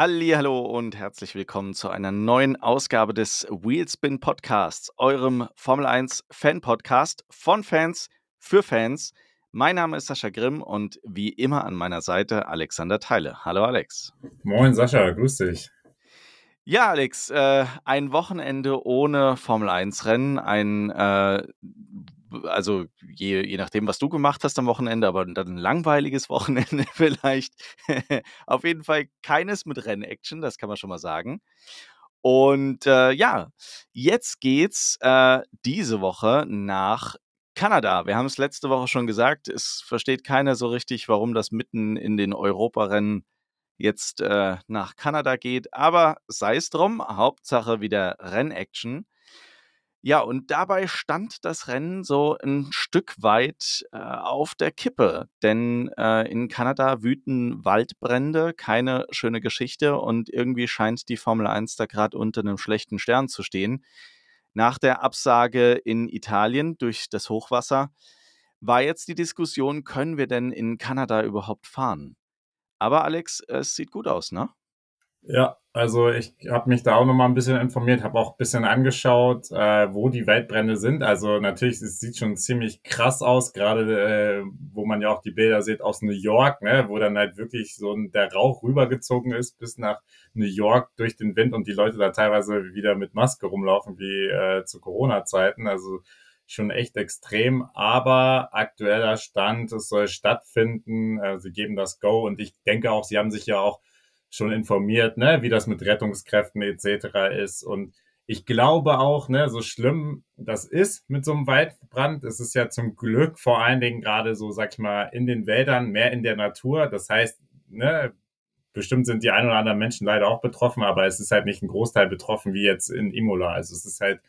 Hallo und herzlich willkommen zu einer neuen Ausgabe des Wheelspin Podcasts, eurem Formel 1 Fan Podcast von Fans für Fans. Mein Name ist Sascha Grimm und wie immer an meiner Seite Alexander Teile. Hallo Alex. Moin Sascha, grüß dich. Ja, Alex, äh, ein Wochenende ohne Formel 1 Rennen, ein äh, also je, je nachdem, was du gemacht hast am Wochenende, aber dann ein langweiliges Wochenende vielleicht. Auf jeden Fall keines mit Rennaction, das kann man schon mal sagen. Und äh, ja, jetzt geht's äh, diese Woche nach Kanada. Wir haben es letzte Woche schon gesagt, es versteht keiner so richtig, warum das mitten in den Europarennen jetzt äh, nach Kanada geht. Aber sei es drum, Hauptsache wieder Rennaction. Ja, und dabei stand das Rennen so ein Stück weit äh, auf der Kippe, denn äh, in Kanada wüten Waldbrände, keine schöne Geschichte und irgendwie scheint die Formel 1 da gerade unter einem schlechten Stern zu stehen. Nach der Absage in Italien durch das Hochwasser war jetzt die Diskussion, können wir denn in Kanada überhaupt fahren? Aber Alex, es sieht gut aus, ne? Ja, also ich habe mich da auch noch mal ein bisschen informiert, habe auch ein bisschen angeschaut, äh, wo die Waldbrände sind. Also natürlich, es sieht schon ziemlich krass aus, gerade äh, wo man ja auch die Bilder sieht aus New York, ne, wo dann halt wirklich so der Rauch rübergezogen ist bis nach New York durch den Wind und die Leute da teilweise wieder mit Maske rumlaufen wie äh, zu Corona-Zeiten. Also schon echt extrem, aber aktueller Stand, es soll stattfinden. Äh, sie geben das Go und ich denke auch, sie haben sich ja auch schon informiert, ne, wie das mit Rettungskräften etc. ist. Und ich glaube auch, ne, so schlimm das ist mit so einem Waldbrand, es ist ja zum Glück vor allen Dingen gerade so, sag ich mal, in den Wäldern, mehr in der Natur. Das heißt, ne, bestimmt sind die ein oder anderen Menschen leider auch betroffen, aber es ist halt nicht ein Großteil betroffen wie jetzt in Imola. Also es ist halt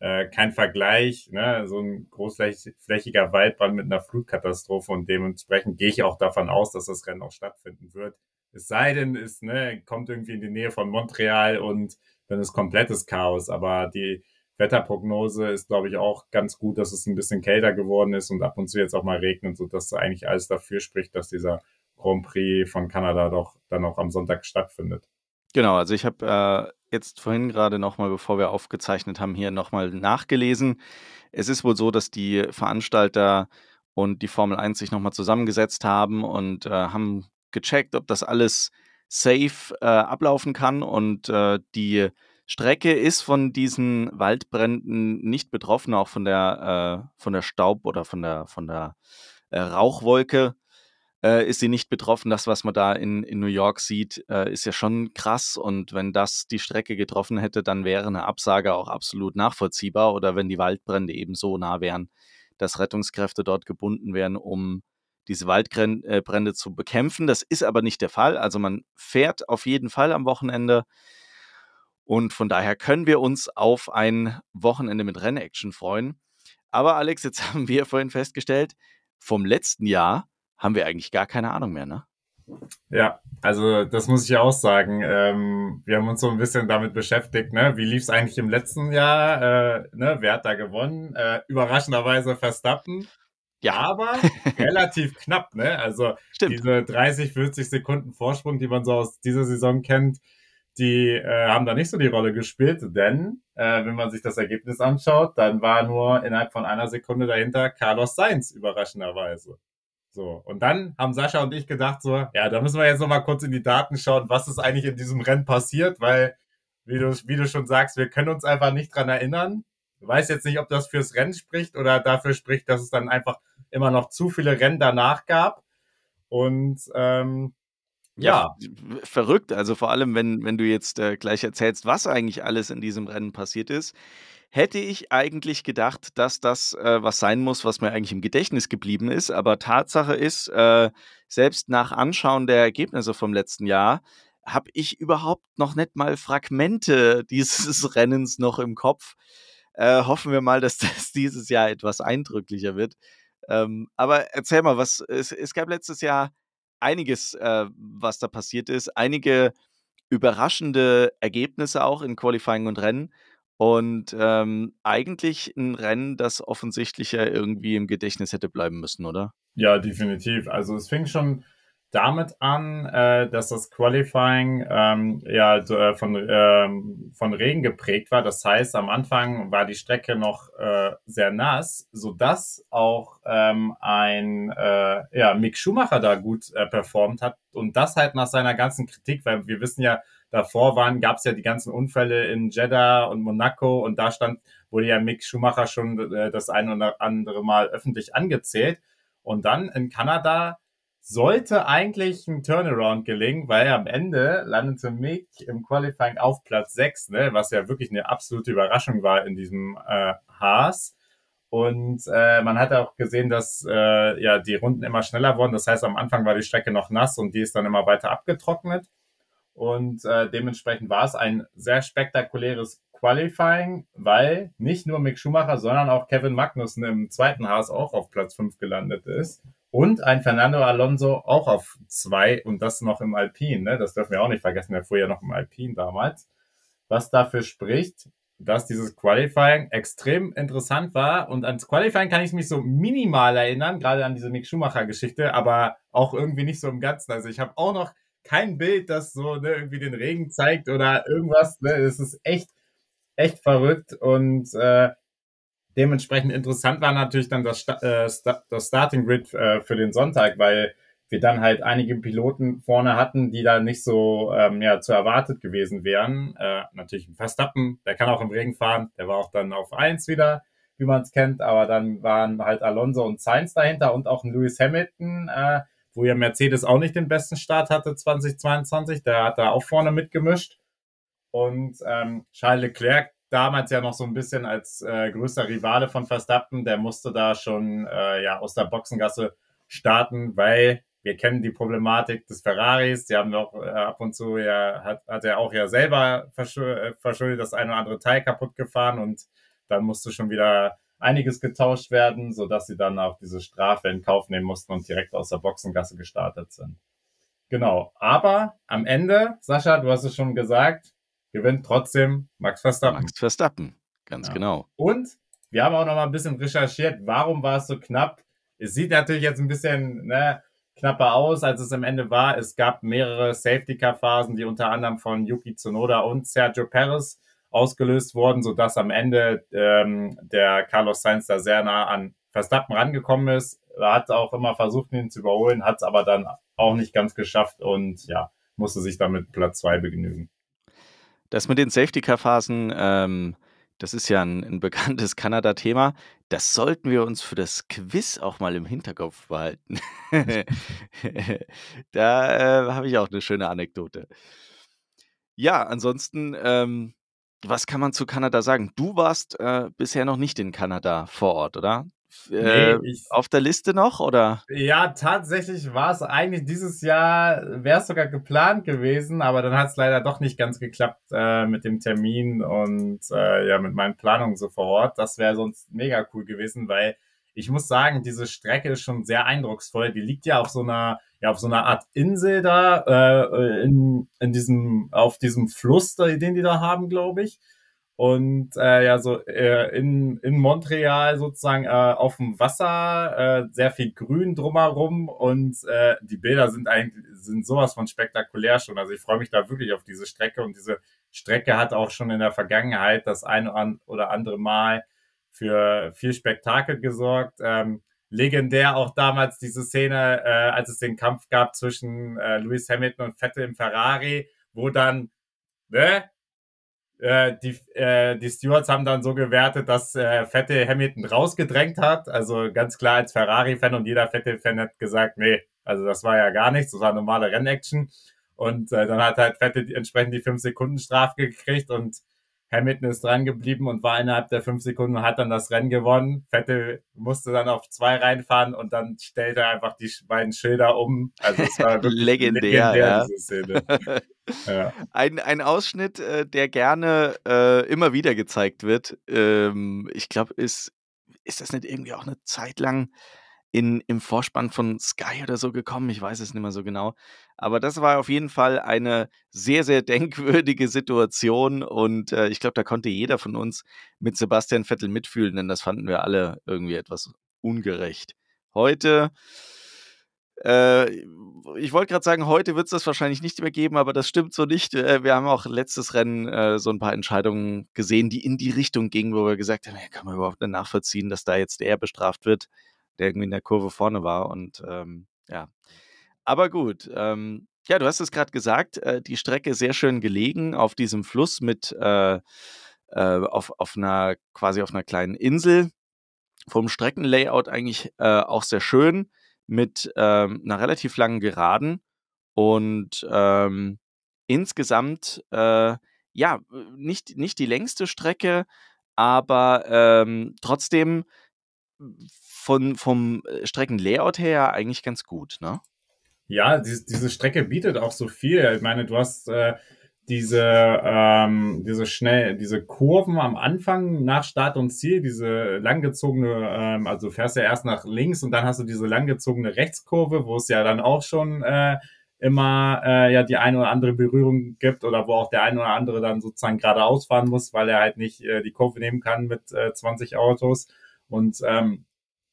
äh, kein Vergleich, ne, so ein großflächiger Waldbrand mit einer Flutkatastrophe und dementsprechend gehe ich auch davon aus, dass das Rennen auch stattfinden wird. Es sei denn, es ne, kommt irgendwie in die Nähe von Montreal und dann ist komplettes Chaos. Aber die Wetterprognose ist, glaube ich, auch ganz gut, dass es ein bisschen kälter geworden ist und ab und zu jetzt auch mal regnet, sodass eigentlich alles dafür spricht, dass dieser Grand Prix von Kanada doch dann auch am Sonntag stattfindet. Genau, also ich habe äh, jetzt vorhin gerade nochmal, bevor wir aufgezeichnet haben, hier nochmal nachgelesen. Es ist wohl so, dass die Veranstalter und die Formel 1 sich nochmal zusammengesetzt haben und äh, haben gecheckt, ob das alles safe äh, ablaufen kann und äh, die Strecke ist von diesen Waldbränden nicht betroffen, auch von der, äh, von der Staub oder von der, von der äh, Rauchwolke äh, ist sie nicht betroffen. Das, was man da in, in New York sieht, äh, ist ja schon krass. Und wenn das die Strecke getroffen hätte, dann wäre eine Absage auch absolut nachvollziehbar. Oder wenn die Waldbrände eben so nah wären, dass Rettungskräfte dort gebunden wären, um diese Waldbrände zu bekämpfen. Das ist aber nicht der Fall. Also man fährt auf jeden Fall am Wochenende. Und von daher können wir uns auf ein Wochenende mit Rennaction freuen. Aber Alex, jetzt haben wir vorhin festgestellt, vom letzten Jahr haben wir eigentlich gar keine Ahnung mehr, ne? Ja, also das muss ich ja auch sagen. Ähm, wir haben uns so ein bisschen damit beschäftigt, ne? Wie lief es eigentlich im letzten Jahr? Äh, ne? Wer hat da gewonnen? Äh, überraschenderweise Verstappen. Ja. Aber relativ knapp, ne? Also Stimmt. diese 30, 40 Sekunden Vorsprung, die man so aus dieser Saison kennt, die äh, haben da nicht so die Rolle gespielt, denn äh, wenn man sich das Ergebnis anschaut, dann war nur innerhalb von einer Sekunde dahinter Carlos Sainz überraschenderweise. So, und dann haben Sascha und ich gedacht so, ja, da müssen wir jetzt nochmal kurz in die Daten schauen, was ist eigentlich in diesem Rennen passiert, weil, wie du, wie du schon sagst, wir können uns einfach nicht dran erinnern. Ich weiß jetzt nicht, ob das fürs Rennen spricht oder dafür spricht, dass es dann einfach immer noch zu viele Rennen danach gab. Und ähm, ja. ja. Verrückt. Also vor allem, wenn, wenn du jetzt äh, gleich erzählst, was eigentlich alles in diesem Rennen passiert ist, hätte ich eigentlich gedacht, dass das äh, was sein muss, was mir eigentlich im Gedächtnis geblieben ist. Aber Tatsache ist, äh, selbst nach Anschauen der Ergebnisse vom letzten Jahr, habe ich überhaupt noch nicht mal Fragmente dieses Rennens noch im Kopf. Äh, hoffen wir mal, dass das dieses Jahr etwas eindrücklicher wird. Ähm, aber erzähl mal, was es, es gab letztes Jahr einiges, äh, was da passiert ist, einige überraschende Ergebnisse auch in Qualifying und Rennen und ähm, eigentlich ein Rennen, das offensichtlich ja irgendwie im Gedächtnis hätte bleiben müssen, oder? Ja, definitiv. Also es fing schon damit an, äh, dass das Qualifying ähm, ja äh, von, ähm, von Regen geprägt war. Das heißt, am Anfang war die Strecke noch äh, sehr nass, sodass auch ähm, ein äh, ja, Mick Schumacher da gut äh, performt hat. Und das halt nach seiner ganzen Kritik, weil wir wissen ja, davor waren, gab es ja die ganzen Unfälle in Jeddah und Monaco und da stand, wurde ja Mick Schumacher schon äh, das ein oder andere Mal öffentlich angezählt. Und dann in Kanada sollte eigentlich ein Turnaround gelingen, weil am Ende landete Mick im Qualifying auf Platz 6, ne, was ja wirklich eine absolute Überraschung war in diesem äh, Haas. Und äh, man hat auch gesehen, dass äh, ja die Runden immer schneller wurden. Das heißt, am Anfang war die Strecke noch nass und die ist dann immer weiter abgetrocknet. Und äh, dementsprechend war es ein sehr spektakuläres Qualifying, weil nicht nur Mick Schumacher, sondern auch Kevin Magnussen im zweiten Haas auch auf Platz 5 gelandet ist. Und ein Fernando Alonso auch auf 2 und das noch im Alpin. Ne? Das dürfen wir auch nicht vergessen, der fuhr ja noch im Alpin damals. Was dafür spricht, dass dieses Qualifying extrem interessant war. Und ans Qualifying kann ich mich so minimal erinnern, gerade an diese Mick Schumacher-Geschichte, aber auch irgendwie nicht so im Ganzen. Also ich habe auch noch kein Bild, das so ne, irgendwie den Regen zeigt oder irgendwas. Ne? Es ist echt, echt verrückt und äh, dementsprechend interessant war natürlich dann das, äh, das Starting Grid äh, für den Sonntag, weil wir dann halt einige Piloten vorne hatten, die da nicht so ähm, ja, zu erwartet gewesen wären. Äh, natürlich Verstappen, der kann auch im Regen fahren, der war auch dann auf eins wieder, wie man es kennt, aber dann waren halt Alonso und Sainz dahinter und auch ein Lewis Hamilton, äh, wo ja Mercedes auch nicht den besten Start hatte 2022. Der hat da auch vorne mitgemischt. Und ähm, Charles Leclerc, damals ja noch so ein bisschen als äh, größter Rivale von Verstappen, der musste da schon äh, ja aus der Boxengasse starten, weil wir kennen die Problematik des Ferraris. Die haben doch äh, ab und zu ja, hat, hat er auch ja selber äh, verschuldet, das eine oder andere Teil kaputt gefahren und dann musste schon wieder einiges getauscht werden, sodass sie dann auch diese Strafe in Kauf nehmen mussten und direkt aus der Boxengasse gestartet sind. Genau. Aber am Ende, Sascha, du hast es schon gesagt, gewinnt trotzdem Max Verstappen. Max Verstappen, ganz ja. genau. Und wir haben auch noch mal ein bisschen recherchiert, warum war es so knapp. Es sieht natürlich jetzt ein bisschen ne, knapper aus, als es am Ende war. Es gab mehrere Safety-Car-Phasen, die unter anderem von Yuki Tsunoda und Sergio Perez ausgelöst worden, sodass am Ende ähm, der Carlos Sainz da sehr nah an Verstappen rangekommen ist. Er hat auch immer versucht, ihn zu überholen, hat es aber dann auch nicht ganz geschafft und ja, musste sich damit Platz zwei begnügen. Das mit den Safety-Car-Phasen, ähm, das ist ja ein, ein bekanntes Kanada-Thema. Das sollten wir uns für das Quiz auch mal im Hinterkopf behalten. da äh, habe ich auch eine schöne Anekdote. Ja, ansonsten ähm, was kann man zu Kanada sagen? Du warst äh, bisher noch nicht in Kanada vor Ort, oder? Äh, nee, ich, auf der Liste noch, oder? Ja, tatsächlich war es eigentlich dieses Jahr, wäre es sogar geplant gewesen, aber dann hat es leider doch nicht ganz geklappt äh, mit dem Termin und äh, ja, mit meinen Planungen so vor Ort. Das wäre sonst mega cool gewesen, weil ich muss sagen, diese Strecke ist schon sehr eindrucksvoll. Die liegt ja auf so einer, ja, auf so einer Art Insel da, äh, in, in diesem, auf diesem Fluss, den die da haben, glaube ich. Und äh, ja, so äh, in, in Montreal sozusagen äh, auf dem Wasser, äh, sehr viel Grün drumherum und äh, die Bilder sind eigentlich sind sowas von spektakulär schon. Also ich freue mich da wirklich auf diese Strecke und diese Strecke hat auch schon in der Vergangenheit das ein oder andere Mal für viel Spektakel gesorgt. Ähm, legendär auch damals diese Szene, äh, als es den Kampf gab zwischen äh, Lewis Hamilton und Vettel im Ferrari, wo dann, ne, äh, die, äh, die Stewards haben dann so gewertet, dass äh, Vettel Hamilton rausgedrängt hat. Also ganz klar als Ferrari-Fan und jeder Vettel-Fan hat gesagt, nee, also das war ja gar nichts, das war normale Rennaction. Und äh, dann hat halt Vettel entsprechend die 5 Sekunden Strafe gekriegt und Hamilton ist dran geblieben und war innerhalb der fünf Sekunden und hat dann das Rennen gewonnen. Vettel musste dann auf zwei reinfahren und dann stellte er einfach die beiden Schilder um. Also es war wirklich legendär, legendär ja. diese Szene. ja. ein, ein Ausschnitt, äh, der gerne äh, immer wieder gezeigt wird. Ähm, ich glaube, ist, ist das nicht irgendwie auch eine Zeit lang in, im Vorspann von Sky oder so gekommen. Ich weiß es nicht mehr so genau. Aber das war auf jeden Fall eine sehr, sehr denkwürdige Situation. Und äh, ich glaube, da konnte jeder von uns mit Sebastian Vettel mitfühlen, denn das fanden wir alle irgendwie etwas ungerecht. Heute äh, ich wollte gerade sagen, heute wird es das wahrscheinlich nicht mehr geben, aber das stimmt so nicht. Äh, wir haben auch letztes Rennen äh, so ein paar Entscheidungen gesehen, die in die Richtung gingen, wo wir gesagt haben, ja, kann man überhaupt nicht nachvollziehen, dass da jetzt der bestraft wird, der irgendwie in der Kurve vorne war. Und ähm, ja, aber gut. Ähm, ja, du hast es gerade gesagt, äh, die Strecke sehr schön gelegen auf diesem Fluss mit äh, äh, auf, auf einer quasi auf einer kleinen Insel. Vom Streckenlayout eigentlich äh, auch sehr schön mit ähm, einer relativ langen Geraden und ähm, insgesamt äh, ja nicht, nicht die längste Strecke, aber ähm, trotzdem von, vom Streckenlayout her eigentlich ganz gut, ne? Ja, diese, diese Strecke bietet auch so viel. Ich meine, du hast äh, diese, ähm, diese schnell, diese Kurven am Anfang nach Start und Ziel, diese langgezogene, ähm, also du fährst ja erst nach links und dann hast du diese langgezogene Rechtskurve, wo es ja dann auch schon äh, immer äh, ja die eine oder andere Berührung gibt oder wo auch der eine oder andere dann sozusagen geradeaus fahren muss, weil er halt nicht äh, die Kurve nehmen kann mit äh, 20 Autos. Und ähm,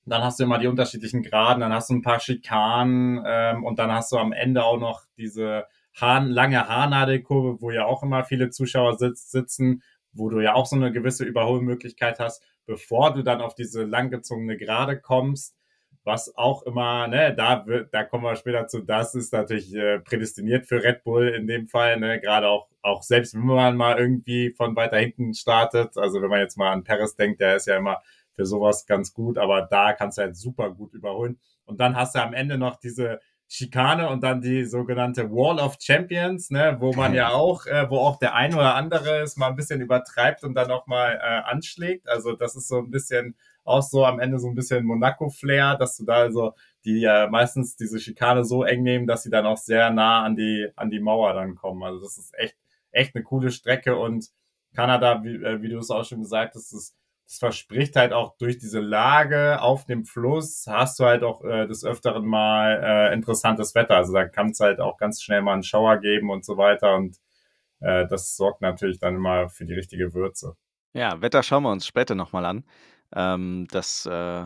dann hast du immer die unterschiedlichen Graden, dann hast du ein paar Schikanen ähm, und dann hast du am Ende auch noch diese Hahn, lange Haarnadelkurve, wo ja auch immer viele Zuschauer sitz, sitzen, wo du ja auch so eine gewisse Überholmöglichkeit hast, bevor du dann auf diese langgezogene Gerade kommst, was auch immer, ne, da wird, da kommen wir später zu, das ist natürlich äh, prädestiniert für Red Bull in dem Fall, ne, gerade auch, auch selbst wenn man mal irgendwie von weiter hinten startet, also wenn man jetzt mal an Paris denkt, der ist ja immer für sowas ganz gut, aber da kannst du halt super gut überholen. Und dann hast du am Ende noch diese Schikane und dann die sogenannte Wall of Champions, ne, wo man ja auch, äh, wo auch der ein oder andere es mal ein bisschen übertreibt und dann auch mal äh, anschlägt. Also das ist so ein bisschen auch so am Ende so ein bisschen Monaco-Flair, dass du da also die ja meistens diese Schikane so eng nehmen, dass sie dann auch sehr nah an die an die Mauer dann kommen. Also das ist echt echt eine coole Strecke und Kanada, wie, äh, wie du es auch schon gesagt hast, ist es verspricht halt auch durch diese Lage auf dem Fluss, hast du halt auch äh, des Öfteren mal äh, interessantes Wetter. Also da kann es halt auch ganz schnell mal einen Schauer geben und so weiter. Und äh, das sorgt natürlich dann immer für die richtige Würze. Ja, Wetter schauen wir uns später nochmal an. Ähm, das äh,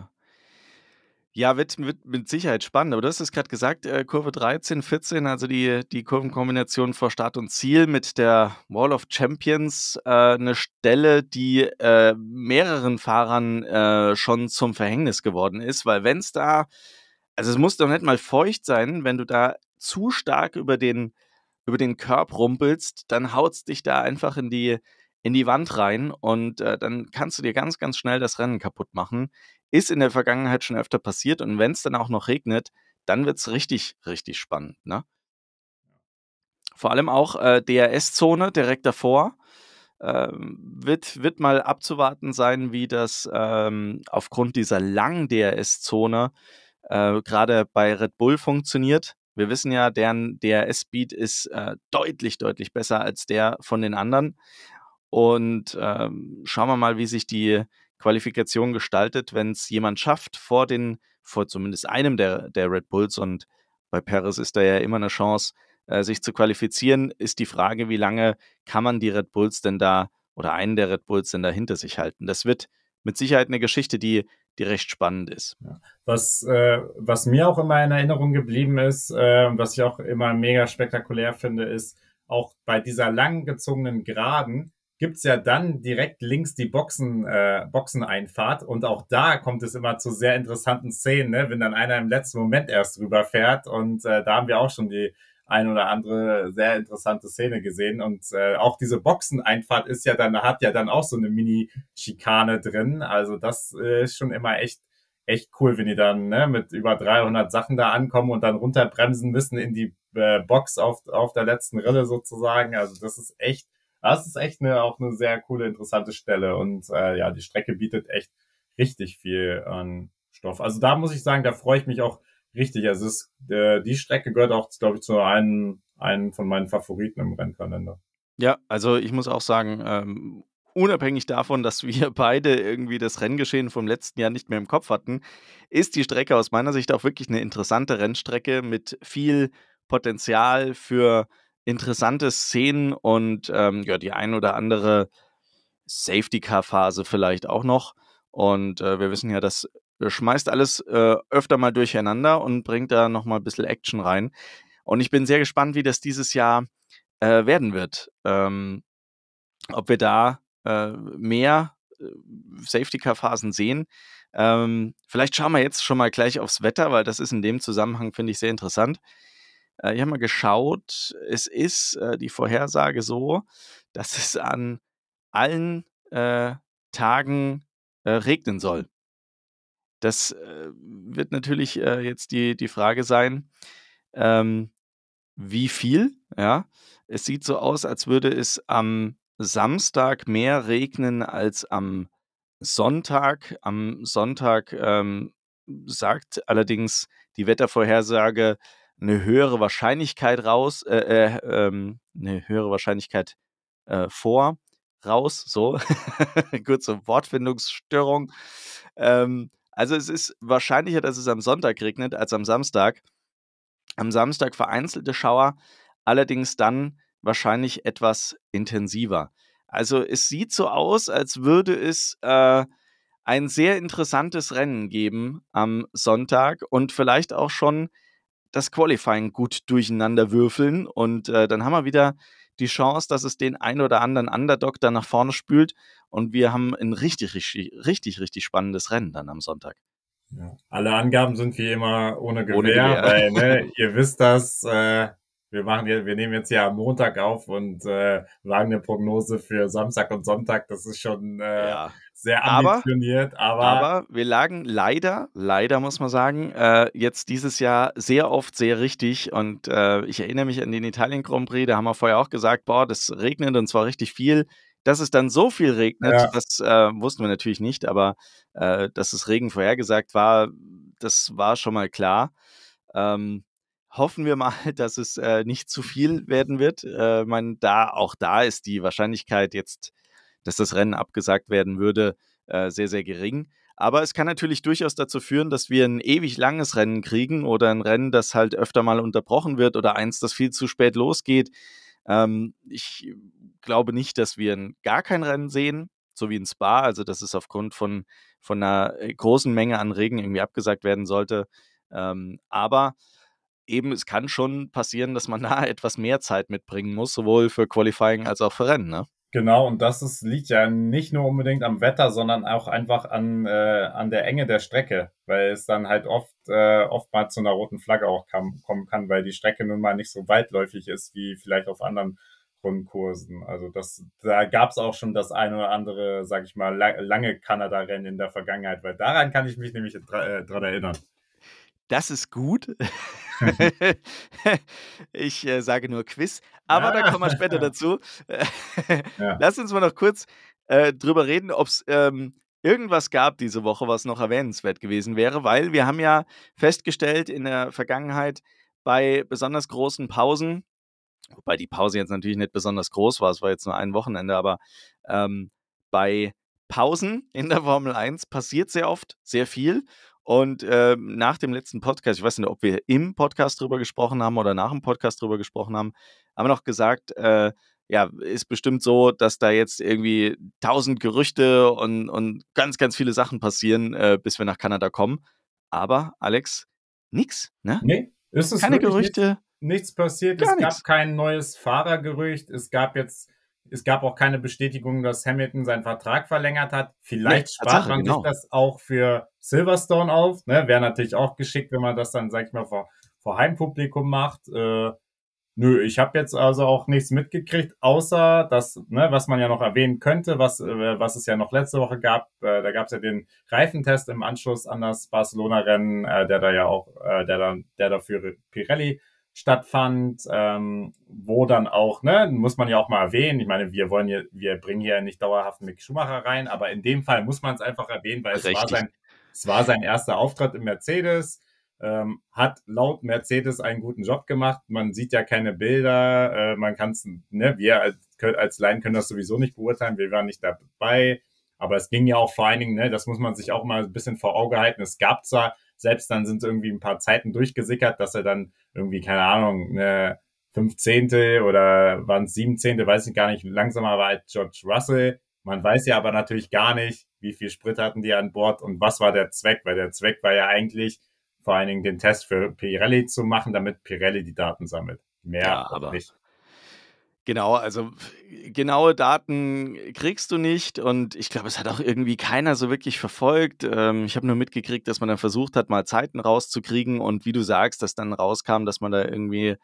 ja, wird, wird mit Sicherheit spannend. Aber du hast es gerade gesagt, äh, Kurve 13, 14, also die, die Kurvenkombination vor Start und Ziel mit der Wall of Champions, äh, eine Stelle, die äh, mehreren Fahrern äh, schon zum Verhängnis geworden ist, weil wenn es da, also es muss doch nicht mal feucht sein, wenn du da zu stark über den, über den Körb rumpelst, dann haut es dich da einfach in die, in die Wand rein und äh, dann kannst du dir ganz, ganz schnell das Rennen kaputt machen. Ist in der Vergangenheit schon öfter passiert und wenn es dann auch noch regnet, dann wird es richtig, richtig spannend. Ne? Vor allem auch äh, DRS-Zone direkt davor. Ähm, wird, wird mal abzuwarten sein, wie das ähm, aufgrund dieser langen DRS-Zone äh, gerade bei Red Bull funktioniert. Wir wissen ja, deren DRS-Speed ist äh, deutlich, deutlich besser als der von den anderen. Und ähm, schauen wir mal, wie sich die Qualifikation gestaltet, wenn es jemand schafft, vor den, vor zumindest einem der, der Red Bulls und bei Perez ist da ja immer eine Chance, äh, sich zu qualifizieren, ist die Frage, wie lange kann man die Red Bulls denn da oder einen der Red Bulls denn da hinter sich halten? Das wird mit Sicherheit eine Geschichte, die, die recht spannend ist. Was, äh, was mir auch immer in Erinnerung geblieben ist, äh, was ich auch immer mega spektakulär finde, ist auch bei dieser langgezogenen Geraden, gibt's ja dann direkt links die Boxen, äh, Boxeneinfahrt und auch da kommt es immer zu sehr interessanten Szenen, ne? wenn dann einer im letzten Moment erst rüberfährt und äh, da haben wir auch schon die ein oder andere sehr interessante Szene gesehen und äh, auch diese Boxeneinfahrt ist ja dann, hat ja dann auch so eine Mini-Schikane drin, also das äh, ist schon immer echt echt cool, wenn die dann ne, mit über 300 Sachen da ankommen und dann runterbremsen müssen in die äh, Box auf, auf der letzten Rille sozusagen. Also das ist echt das ist echt eine, auch eine sehr coole, interessante Stelle. Und äh, ja, die Strecke bietet echt richtig viel an Stoff. Also da muss ich sagen, da freue ich mich auch richtig. Also es, äh, die Strecke gehört auch, glaube ich, zu einem, einem von meinen Favoriten im Rennkalender. Ja, also ich muss auch sagen, ähm, unabhängig davon, dass wir beide irgendwie das Renngeschehen vom letzten Jahr nicht mehr im Kopf hatten, ist die Strecke aus meiner Sicht auch wirklich eine interessante Rennstrecke mit viel Potenzial für interessante Szenen und ähm, ja, die ein oder andere Safety-Car-Phase vielleicht auch noch. Und äh, wir wissen ja, dass schmeißt alles äh, öfter mal durcheinander und bringt da nochmal ein bisschen Action rein. Und ich bin sehr gespannt, wie das dieses Jahr äh, werden wird. Ähm, ob wir da äh, mehr äh, Safety-Car-Phasen sehen. Ähm, vielleicht schauen wir jetzt schon mal gleich aufs Wetter, weil das ist in dem Zusammenhang, finde ich, sehr interessant. Äh, ich habe mal geschaut, es ist äh, die Vorhersage so, dass es an allen äh, Tagen äh, regnen soll. Das äh, wird natürlich äh, jetzt die, die Frage sein, ähm, wie viel, ja. Es sieht so aus, als würde es am Samstag mehr regnen als am Sonntag. Am Sonntag ähm, sagt allerdings die Wettervorhersage eine höhere Wahrscheinlichkeit raus, äh, äh, ähm, eine höhere Wahrscheinlichkeit äh, vor, raus, so. Kurze Wortfindungsstörung. Ähm, also es ist wahrscheinlicher, dass es am Sonntag regnet als am Samstag. Am Samstag vereinzelte Schauer, allerdings dann wahrscheinlich etwas intensiver. Also es sieht so aus, als würde es äh, ein sehr interessantes Rennen geben am Sonntag und vielleicht auch schon das Qualifying gut durcheinander würfeln. Und äh, dann haben wir wieder die Chance, dass es den ein oder anderen Underdog dann nach vorne spült. Und wir haben ein richtig, richtig, richtig, richtig spannendes Rennen dann am Sonntag. Ja. Alle Angaben sind wie immer ohne Gewehr, ohne Gewehr. weil ne, ihr wisst das, äh, wir machen wir nehmen jetzt ja am Montag auf und äh, wagen eine Prognose für Samstag und Sonntag. Das ist schon äh, ja. sehr ambitioniert, aber, aber, aber wir lagen leider, leider muss man sagen, äh, jetzt dieses Jahr sehr oft sehr richtig. Und äh, ich erinnere mich an den Italien Grand Prix. Da haben wir vorher auch gesagt, boah, das regnet und zwar richtig viel. Dass es dann so viel regnet, ja. das äh, wussten wir natürlich nicht, aber äh, dass es Regen vorhergesagt war, das war schon mal klar. Ähm, hoffen wir mal, dass es äh, nicht zu viel werden wird. Äh, mein, da, auch da ist die Wahrscheinlichkeit jetzt, dass das Rennen abgesagt werden würde, äh, sehr, sehr gering. Aber es kann natürlich durchaus dazu führen, dass wir ein ewig langes Rennen kriegen oder ein Rennen, das halt öfter mal unterbrochen wird oder eins, das viel zu spät losgeht. Ähm, ich glaube nicht, dass wir gar kein Rennen sehen, so wie in Spa, also dass es aufgrund von, von einer äh, großen Menge an Regen irgendwie abgesagt werden sollte. Ähm, aber eben, es kann schon passieren, dass man da etwas mehr Zeit mitbringen muss, sowohl für Qualifying als auch für Rennen. Ne? Genau, und das ist, liegt ja nicht nur unbedingt am Wetter, sondern auch einfach an, äh, an der Enge der Strecke, weil es dann halt oft, äh, oft mal zu einer roten Flagge auch kam, kommen kann, weil die Strecke nun mal nicht so weitläufig ist wie vielleicht auf anderen Grundkursen. Also das, da gab es auch schon das eine oder andere, sag ich mal, lange Kanada-Rennen in der Vergangenheit, weil daran kann ich mich nämlich dran äh, erinnern. Das ist gut. ich äh, sage nur Quiz, aber da kommen wir später dazu. ja. Lass uns mal noch kurz äh, drüber reden, ob es ähm, irgendwas gab diese Woche, was noch erwähnenswert gewesen wäre, weil wir haben ja festgestellt in der Vergangenheit bei besonders großen Pausen, wobei die Pause jetzt natürlich nicht besonders groß war, es war jetzt nur ein Wochenende, aber ähm, bei Pausen in der Formel 1 passiert sehr oft sehr viel und äh, nach dem letzten Podcast, ich weiß nicht, ob wir im Podcast drüber gesprochen haben oder nach dem Podcast drüber gesprochen haben, haben wir noch gesagt, äh, ja, ist bestimmt so, dass da jetzt irgendwie tausend Gerüchte und, und ganz, ganz viele Sachen passieren, äh, bis wir nach Kanada kommen. Aber, Alex, nix, ne? Nee, ist es Keine Gerüchte. Nichts, nichts passiert. es gab kein neues Fahrergerücht. Es gab jetzt es gab auch keine Bestätigung, dass Hamilton seinen Vertrag verlängert hat. Vielleicht nee, spart man genau. sich das auch für Silverstone auf. Ne? Wäre natürlich auch geschickt, wenn man das dann, sag ich mal, vor, vor Heimpublikum macht. Äh, nö, ich habe jetzt also auch nichts mitgekriegt, außer das, ne, was man ja noch erwähnen könnte, was, äh, was es ja noch letzte Woche gab. Äh, da gab es ja den Reifentest im Anschluss an das Barcelona-Rennen, äh, der da ja auch, äh, der dann, der dafür Pirelli stattfand, ähm, wo dann auch, ne, muss man ja auch mal erwähnen, ich meine, wir wollen hier, wir bringen hier nicht dauerhaft Mick Schumacher rein, aber in dem Fall muss man es einfach erwähnen, weil es war, sein, es war sein erster Auftritt im Mercedes, ähm, hat laut Mercedes einen guten Job gemacht, man sieht ja keine Bilder, äh, man kann es, ne, wir als, als Laien können das sowieso nicht beurteilen, wir waren nicht dabei, aber es ging ja auch vor allen Dingen, ne, das muss man sich auch mal ein bisschen vor Auge halten, es gab zwar selbst dann sind irgendwie ein paar Zeiten durchgesickert, dass er dann irgendwie, keine Ahnung, eine 15. oder waren es 17., weiß ich gar nicht, langsamer war als George Russell. Man weiß ja aber natürlich gar nicht, wie viel Sprit hatten die an Bord und was war der Zweck, weil der Zweck war ja eigentlich vor allen Dingen den Test für Pirelli zu machen, damit Pirelli die Daten sammelt. Mehr ja, aber nicht. Genau, also genaue Daten kriegst du nicht und ich glaube, es hat auch irgendwie keiner so wirklich verfolgt. Ähm, ich habe nur mitgekriegt, dass man dann versucht hat, mal Zeiten rauszukriegen und wie du sagst, dass dann rauskam, dass man da irgendwie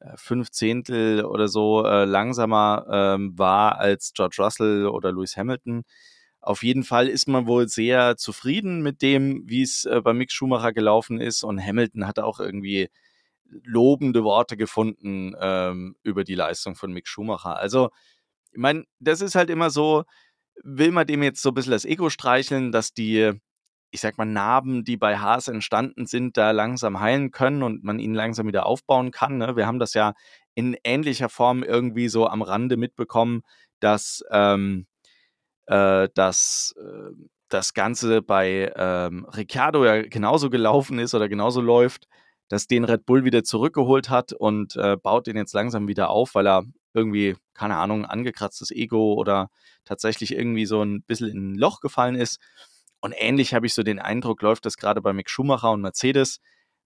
äh, fünf Zehntel oder so äh, langsamer ähm, war als George Russell oder Lewis Hamilton. Auf jeden Fall ist man wohl sehr zufrieden mit dem, wie es äh, bei Mick Schumacher gelaufen ist und Hamilton hat auch irgendwie lobende Worte gefunden ähm, über die Leistung von Mick Schumacher. Also, ich meine, das ist halt immer so, will man dem jetzt so ein bisschen das Ego streicheln, dass die, ich sag mal, Narben, die bei Haas entstanden sind, da langsam heilen können und man ihn langsam wieder aufbauen kann. Ne? Wir haben das ja in ähnlicher Form irgendwie so am Rande mitbekommen, dass, ähm, äh, dass äh, das Ganze bei ähm, Ricciardo ja genauso gelaufen ist oder genauso läuft dass den Red Bull wieder zurückgeholt hat und äh, baut den jetzt langsam wieder auf, weil er irgendwie, keine Ahnung, angekratztes Ego oder tatsächlich irgendwie so ein bisschen in ein Loch gefallen ist. Und ähnlich habe ich so den Eindruck, läuft das gerade bei Mick Schumacher und Mercedes.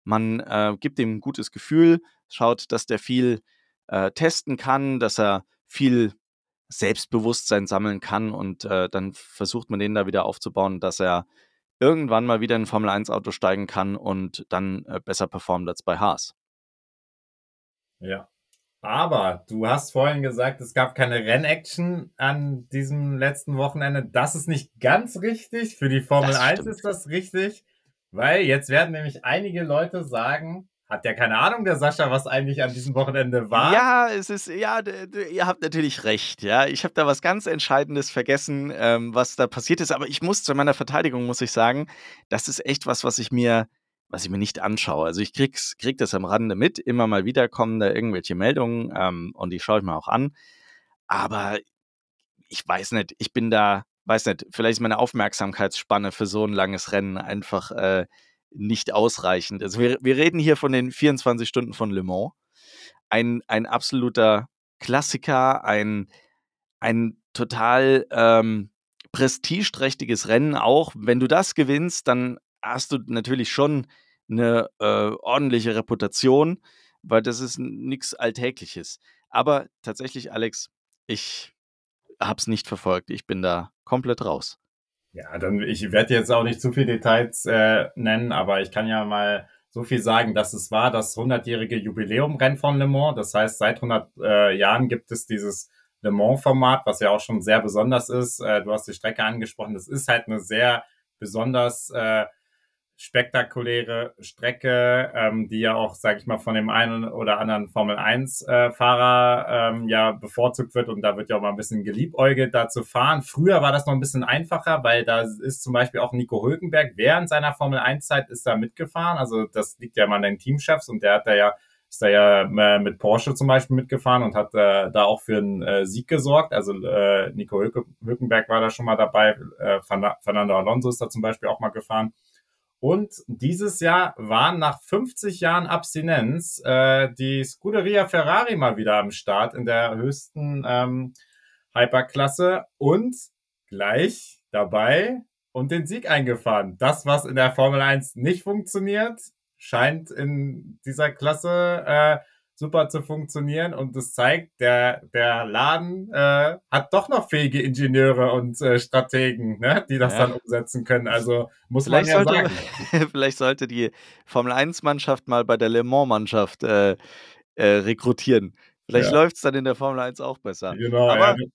Man äh, gibt ihm ein gutes Gefühl, schaut, dass der viel äh, testen kann, dass er viel Selbstbewusstsein sammeln kann und äh, dann versucht man den da wieder aufzubauen, dass er irgendwann mal wieder in ein Formel-1-Auto steigen kann und dann äh, besser performt als bei Haas. Ja. Aber du hast vorhin gesagt, es gab keine Rennaction an diesem letzten Wochenende. Das ist nicht ganz richtig. Für die Formel 1 ist das richtig, weil jetzt werden nämlich einige Leute sagen, hat ja keine Ahnung, der Sascha, was eigentlich an diesem Wochenende war. Ja, es ist, ja, ihr habt natürlich recht, ja. Ich habe da was ganz Entscheidendes vergessen, ähm, was da passiert ist. Aber ich muss zu meiner Verteidigung, muss ich sagen, das ist echt was, was ich mir, was ich mir nicht anschaue. Also ich krieg's, krieg das am Rande mit. Immer mal wieder kommen da irgendwelche Meldungen ähm, und die schaue ich mir auch an. Aber ich weiß nicht, ich bin da, weiß nicht, vielleicht ist meine Aufmerksamkeitsspanne für so ein langes Rennen einfach äh, nicht ausreichend. Also wir, wir reden hier von den 24 Stunden von Le Mans. Ein, ein absoluter Klassiker, ein, ein total ähm, prestigeträchtiges Rennen auch. Wenn du das gewinnst, dann hast du natürlich schon eine äh, ordentliche Reputation, weil das ist nichts Alltägliches. Aber tatsächlich, Alex, ich habe es nicht verfolgt. Ich bin da komplett raus. Ja, dann ich werde jetzt auch nicht zu viele Details äh, nennen, aber ich kann ja mal so viel sagen, dass es war das 100-jährige Jubiläumrennen von Le Mans. Das heißt, seit 100 äh, Jahren gibt es dieses Le Mans-Format, was ja auch schon sehr besonders ist. Äh, du hast die Strecke angesprochen. Das ist halt eine sehr besonders äh, spektakuläre Strecke, ähm, die ja auch, sage ich mal, von dem einen oder anderen Formel-1-Fahrer äh, ähm, ja bevorzugt wird und da wird ja auch mal ein bisschen geliebäugelt, da zu fahren. Früher war das noch ein bisschen einfacher, weil da ist zum Beispiel auch Nico Hülkenberg während seiner Formel-1-Zeit ist da mitgefahren. Also das liegt ja mal an den Teamchefs und der hat da ja ist da ja äh, mit Porsche zum Beispiel mitgefahren und hat äh, da auch für einen äh, Sieg gesorgt. Also äh, Nico Hülkenberg war da schon mal dabei, äh, Fernando Alonso ist da zum Beispiel auch mal gefahren. Und dieses Jahr waren nach 50 Jahren Abstinenz äh, die Scuderia Ferrari mal wieder am Start in der höchsten ähm, Hyperklasse und gleich dabei und den Sieg eingefahren. Das, was in der Formel 1 nicht funktioniert, scheint in dieser Klasse äh, super zu funktionieren und das zeigt, der, der Laden äh, hat doch noch fähige Ingenieure und äh, Strategen, ne, die das ja. dann umsetzen können. Also muss vielleicht man ja sollte, sagen. vielleicht sollte die Formel 1-Mannschaft mal bei der Le Mans-Mannschaft äh, äh, rekrutieren. Vielleicht ja. läuft es dann in der Formel 1 auch besser. Genau, aber, ja.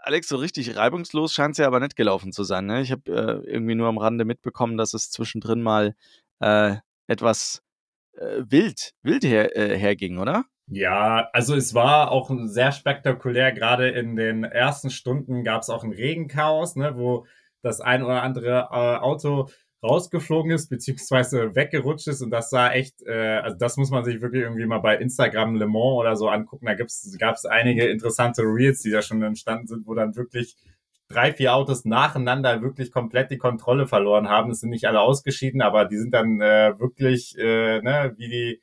Alex, so richtig reibungslos scheint es ja aber nicht gelaufen zu sein. Ne? Ich habe äh, irgendwie nur am Rande mitbekommen, dass es zwischendrin mal äh, etwas äh, wild, wild her, äh, herging, oder? Ja, also es war auch sehr spektakulär. Gerade in den ersten Stunden gab es auch ein Regenchaos, ne, wo das ein oder andere äh, Auto rausgeflogen ist, beziehungsweise weggerutscht ist. Und das sah echt, äh, also das muss man sich wirklich irgendwie mal bei Instagram Le Mans oder so angucken. Da gab es einige interessante Reels, die da schon entstanden sind, wo dann wirklich drei, vier Autos nacheinander wirklich komplett die Kontrolle verloren haben. Es sind nicht alle ausgeschieden, aber die sind dann äh, wirklich äh, ne, wie die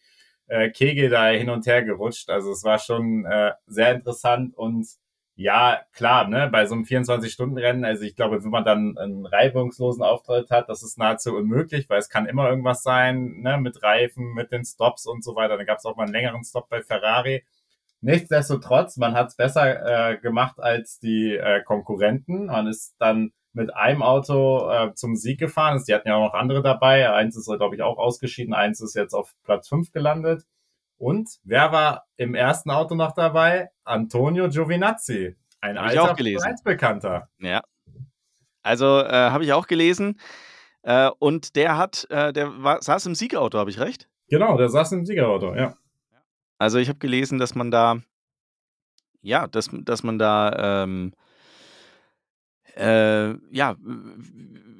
äh, Kegel da hin und her gerutscht. Also es war schon äh, sehr interessant und Ja, klar, ne, bei so einem 24-Stunden-Rennen, also ich glaube, wenn man dann einen reibungslosen Auftritt hat, das ist nahezu unmöglich, weil es kann immer irgendwas sein, ne, mit Reifen, mit den Stops und so weiter. Dann gab es auch mal einen längeren Stop bei Ferrari. Nichtsdestotrotz, man hat es besser äh, gemacht als die äh, Konkurrenten. Man ist dann mit einem Auto äh, zum Sieg gefahren. Die hatten ja auch noch andere dabei. Eins ist, glaube ich, auch ausgeschieden. Eins ist jetzt auf Platz fünf gelandet. Und wer war im ersten Auto noch dabei? Antonio Giovinazzi, ein Hab gelesen. Bekannter. Ja. Also äh, habe ich auch gelesen. Äh, und der hat, äh, der war, saß im Siegauto, habe ich recht? Genau, der saß im Siegerauto, ja. Also ich habe gelesen, dass man da, ja, dass, dass man da ähm, äh, ja,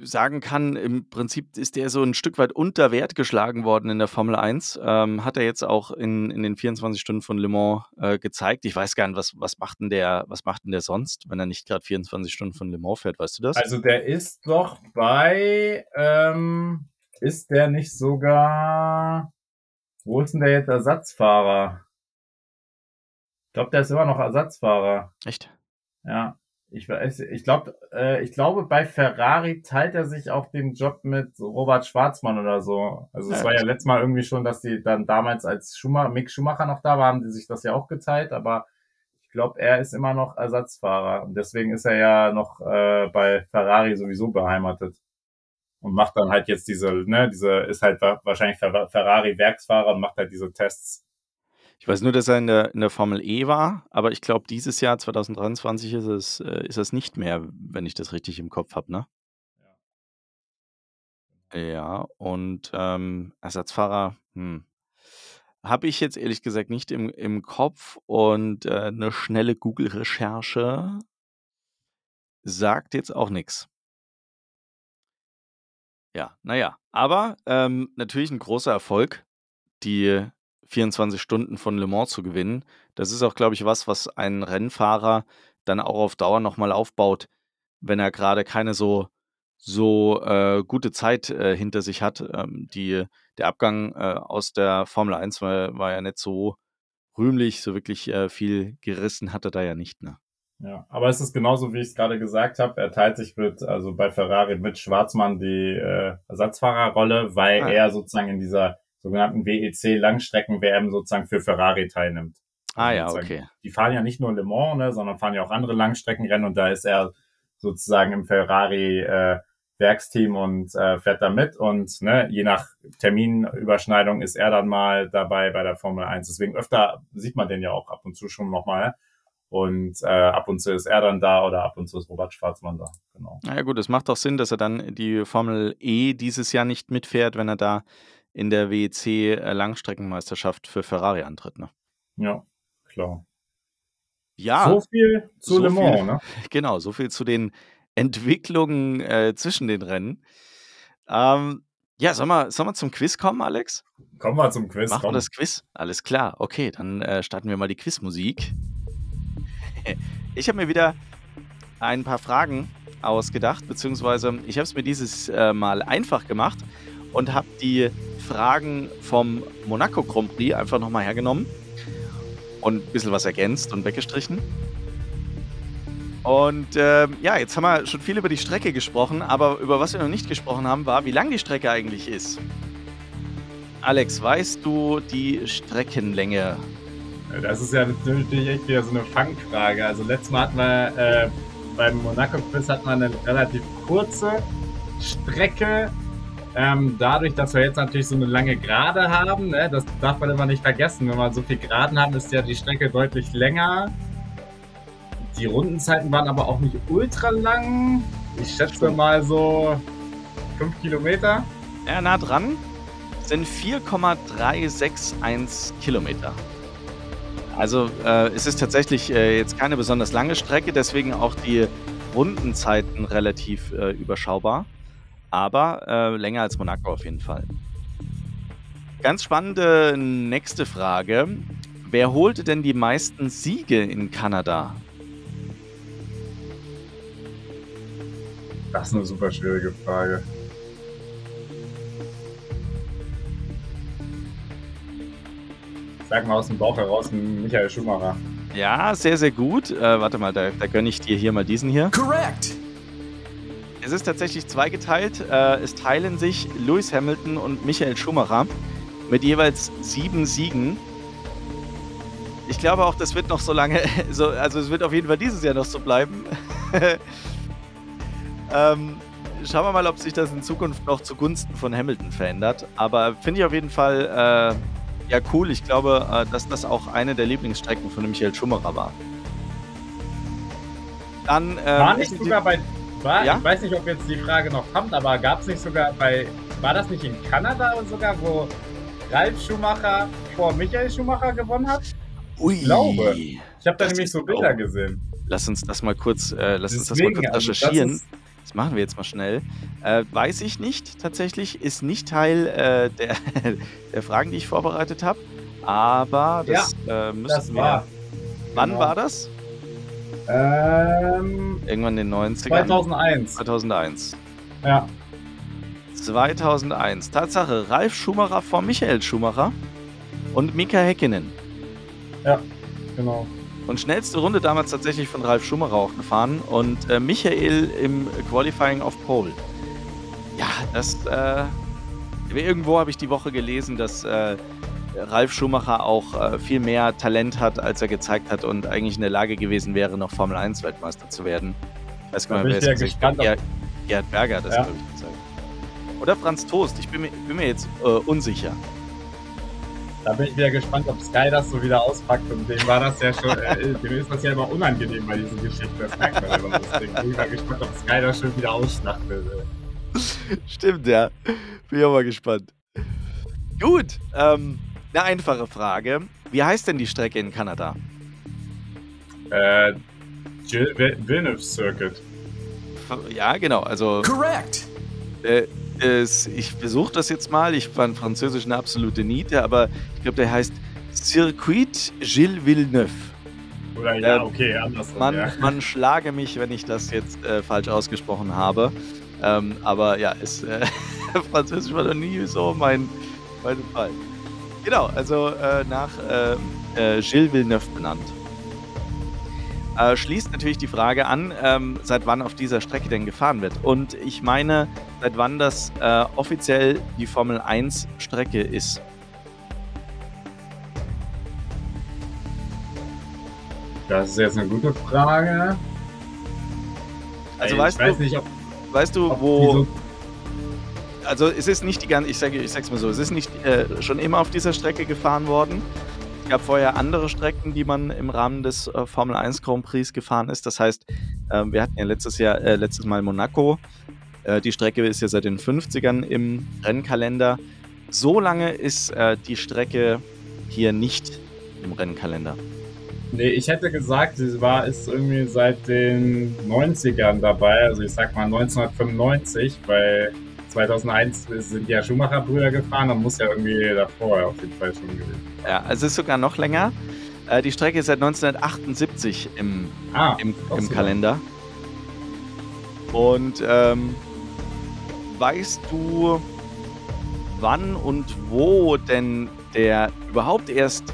sagen kann, im Prinzip ist der so ein Stück weit unter Wert geschlagen worden in der Formel 1. Ähm, hat er jetzt auch in, in den 24 Stunden von Le Mans äh, gezeigt. Ich weiß gar nicht, was, was, macht denn der, was macht denn der sonst, wenn er nicht gerade 24 Stunden von Le Mans fährt, weißt du das? Also der ist doch bei, ähm, ist der nicht sogar, wo ist denn der jetzt Ersatzfahrer? Ich glaube, der ist immer noch Ersatzfahrer. Echt? Ja. Ich, weiß, ich glaube, äh, ich glaube, bei Ferrari teilt er sich auch den Job mit Robert Schwarzmann oder so. Also es ja, war ja letztes Mal irgendwie schon, dass die dann damals als Schumacher, Mick Schumacher noch da war, haben die sich das ja auch geteilt, aber ich glaube, er ist immer noch Ersatzfahrer und deswegen ist er ja noch äh, bei Ferrari sowieso beheimatet und macht dann halt jetzt diese, ne, diese ist halt wahrscheinlich Ferrari Werksfahrer und macht halt diese Tests ich weiß nur, dass er in der, in der Formel E war, aber ich glaube, dieses Jahr 2023 ist es, äh, ist es nicht mehr, wenn ich das richtig im Kopf habe, ne? Ja, ja und ähm, Ersatzfahrer, hm. Habe ich jetzt ehrlich gesagt nicht im, im Kopf und äh, eine schnelle Google-Recherche sagt jetzt auch nichts. Ja, naja, aber ähm, natürlich ein großer Erfolg, die 24 Stunden von Le Mans zu gewinnen. Das ist auch, glaube ich, was, was ein Rennfahrer dann auch auf Dauer nochmal aufbaut, wenn er gerade keine so, so äh, gute Zeit äh, hinter sich hat. Ähm, die, der Abgang äh, aus der Formel 1 war, war, ja nicht so rühmlich, so wirklich äh, viel gerissen hat er da ja nicht. Ne? Ja, aber es ist genauso, wie ich es gerade gesagt habe. Er teilt sich mit, also bei Ferrari mit Schwarzmann die äh, Ersatzfahrerrolle, weil ah. er sozusagen in dieser sogenannten WEC Langstrecken-WM sozusagen für Ferrari teilnimmt. Ah ja, okay. Die fahren ja nicht nur Le Mans, ne, sondern fahren ja auch andere Langstreckenrennen und da ist er sozusagen im Ferrari äh, Werksteam und äh, fährt da mit und ne, je nach Terminüberschneidung ist er dann mal dabei bei der Formel 1. Deswegen öfter sieht man den ja auch ab und zu schon nochmal. Und äh, ab und zu ist er dann da oder ab und zu ist Robert Schwarzmann da. Genau. Na ja gut, es macht auch Sinn, dass er dann die Formel E dieses Jahr nicht mitfährt, wenn er da in der WEC äh, Langstreckenmeisterschaft für Ferrari antritt. Ne? Ja, klar. Ja. So viel zu so Le Mans, viel, ne? Genau, so viel zu den Entwicklungen äh, zwischen den Rennen. Ähm, ja, sollen wir, sollen wir zum Quiz kommen, Alex? Kommen wir zum Quiz. Machen wir das Quiz? Alles klar. Okay, dann äh, starten wir mal die Quizmusik. ich habe mir wieder ein paar Fragen ausgedacht, beziehungsweise ich habe es mir dieses äh, Mal einfach gemacht und habe die Fragen vom Monaco Grand Prix einfach nochmal hergenommen und ein bisschen was ergänzt und weggestrichen. Und äh, ja, jetzt haben wir schon viel über die Strecke gesprochen, aber über was wir noch nicht gesprochen haben, war, wie lang die Strecke eigentlich ist. Alex, weißt du die Streckenlänge? Das ist ja natürlich echt wieder so eine Fangfrage. Also letztes Mal hatten wir äh, beim Monaco Quiz hat man eine relativ kurze Strecke ähm, dadurch, dass wir jetzt natürlich so eine lange Gerade haben, ne, das darf man immer nicht vergessen. Wenn wir so viel Geraden haben, ist ja die Strecke deutlich länger. Die Rundenzeiten waren aber auch nicht ultra lang. Ich schätze mal so 5 Kilometer. Ja, nah dran. Sind 4,361 Kilometer. Also äh, es ist tatsächlich äh, jetzt keine besonders lange Strecke, deswegen auch die Rundenzeiten relativ äh, überschaubar aber äh, länger als Monaco auf jeden Fall. Ganz spannende nächste Frage. Wer holte denn die meisten Siege in Kanada? Das ist eine super schwierige Frage. Sag mal aus dem Bauch heraus, Michael Schumacher. Ja, sehr, sehr gut. Äh, warte mal, da, da gönne ich dir hier mal diesen hier. Correct. Es ist tatsächlich zweigeteilt. Äh, es teilen sich Lewis Hamilton und Michael Schumacher mit jeweils sieben Siegen. Ich glaube auch, das wird noch so lange, so, also es wird auf jeden Fall dieses Jahr noch so bleiben. ähm, schauen wir mal, ob sich das in Zukunft noch zugunsten von Hamilton verändert. Aber finde ich auf jeden Fall äh, ja cool. Ich glaube, äh, dass das auch eine der Lieblingsstrecken von Michael Schumacher war. Dann, äh, war nicht sogar bei, war, ja? ich weiß nicht, ob jetzt die Frage noch kommt, aber gab es nicht sogar bei, war das nicht in Kanada sogar, wo Ralf Schumacher vor Michael Schumacher gewonnen hat? Ui. Ich glaube. Ich habe da nämlich so Bilder gesehen. Lass uns das mal kurz, äh, lass Deswegen, uns das mal kurz also recherchieren. Also das, machen wir jetzt mal schnell. Äh, weiß ich nicht, tatsächlich. Ist nicht Teil äh, der, der Fragen, die ich vorbereitet habe. Aber das ja, äh, müssen das wir. Wann genau. war das? Ähm, Irgendwann in den 90ern. 2001. 2001. Ja. 2001. Tatsache, Ralf Schumacher vor Michael Schumacher und Mika Häkkinen. Ja, genau. Und schnellste Runde damals tatsächlich von Ralf Schumacher auch gefahren und äh, Michael im Qualifying auf Pole. Ja, das, äh, irgendwo habe ich die Woche gelesen, dass äh, Ralf Schumacher auch äh, viel mehr Talent hat, als er gezeigt hat und eigentlich in der Lage gewesen wäre, noch Formel 1 Weltmeister zu werden. Ich weiß gar nicht, wer es gesagt hat. Gerhard Berger hat das, ja. glaube ich, gezeigt. Oder Franz Toast, ich bin mir, bin mir jetzt äh, unsicher. Da bin ich wieder gespannt, ob Sky das so wieder auspackt. Und dem war das ja schon, äh, dem ist das ja immer unangenehm bei diesen Geschichten. Das merkt man immer. Deswegen bin ich mal gespannt, ob Sky das schon wieder ausschlachtet. Stimmt, ja. Bin ich auch mal gespannt. Gut, ähm, eine einfache Frage. Wie heißt denn die Strecke in Kanada? Äh, Villeneuve Circuit. Ja, genau. Also. Correct. Äh, ist, ich besuche das jetzt mal. Ich fand Französisch eine absolute Niete, aber ich glaube, der heißt Circuit Gilles Villeneuve. Oder ja, ähm, okay, andersrum. Man, ja. man schlage mich, wenn ich das jetzt äh, falsch ausgesprochen habe. Ähm, aber ja, ist, äh, Französisch war noch nie so mein, mein Fall. Genau, also äh, nach äh, äh, Gilles Villeneuve benannt. Äh, schließt natürlich die Frage an, ähm, seit wann auf dieser Strecke denn gefahren wird. Und ich meine, seit wann das äh, offiziell die Formel 1 Strecke ist. Das ist jetzt eine gute Frage. Also ich weißt weiß du, nicht, ob, weißt du, wo also es ist nicht die ganze, ich sage, ich sag's mal so, es ist nicht äh, schon immer auf dieser Strecke gefahren worden. Es gab vorher andere Strecken, die man im Rahmen des äh, Formel 1 Grand Prix gefahren ist. Das heißt, äh, wir hatten ja letztes Jahr, äh, letztes Mal Monaco. Äh, die Strecke ist ja seit den 50ern im Rennkalender. So lange ist äh, die Strecke hier nicht im Rennkalender. Nee, ich hätte gesagt, sie war ist irgendwie seit den 90ern dabei, also ich sag mal 1995, weil 2001 sind ja Schumacher-Brüder gefahren und muss ja irgendwie davor auf jeden Fall schon gewesen. Ja, also es ist sogar noch länger. Äh, die Strecke ist seit 1978 im, ah, im, im Kalender. Und ähm, weißt du, wann und wo denn der überhaupt erst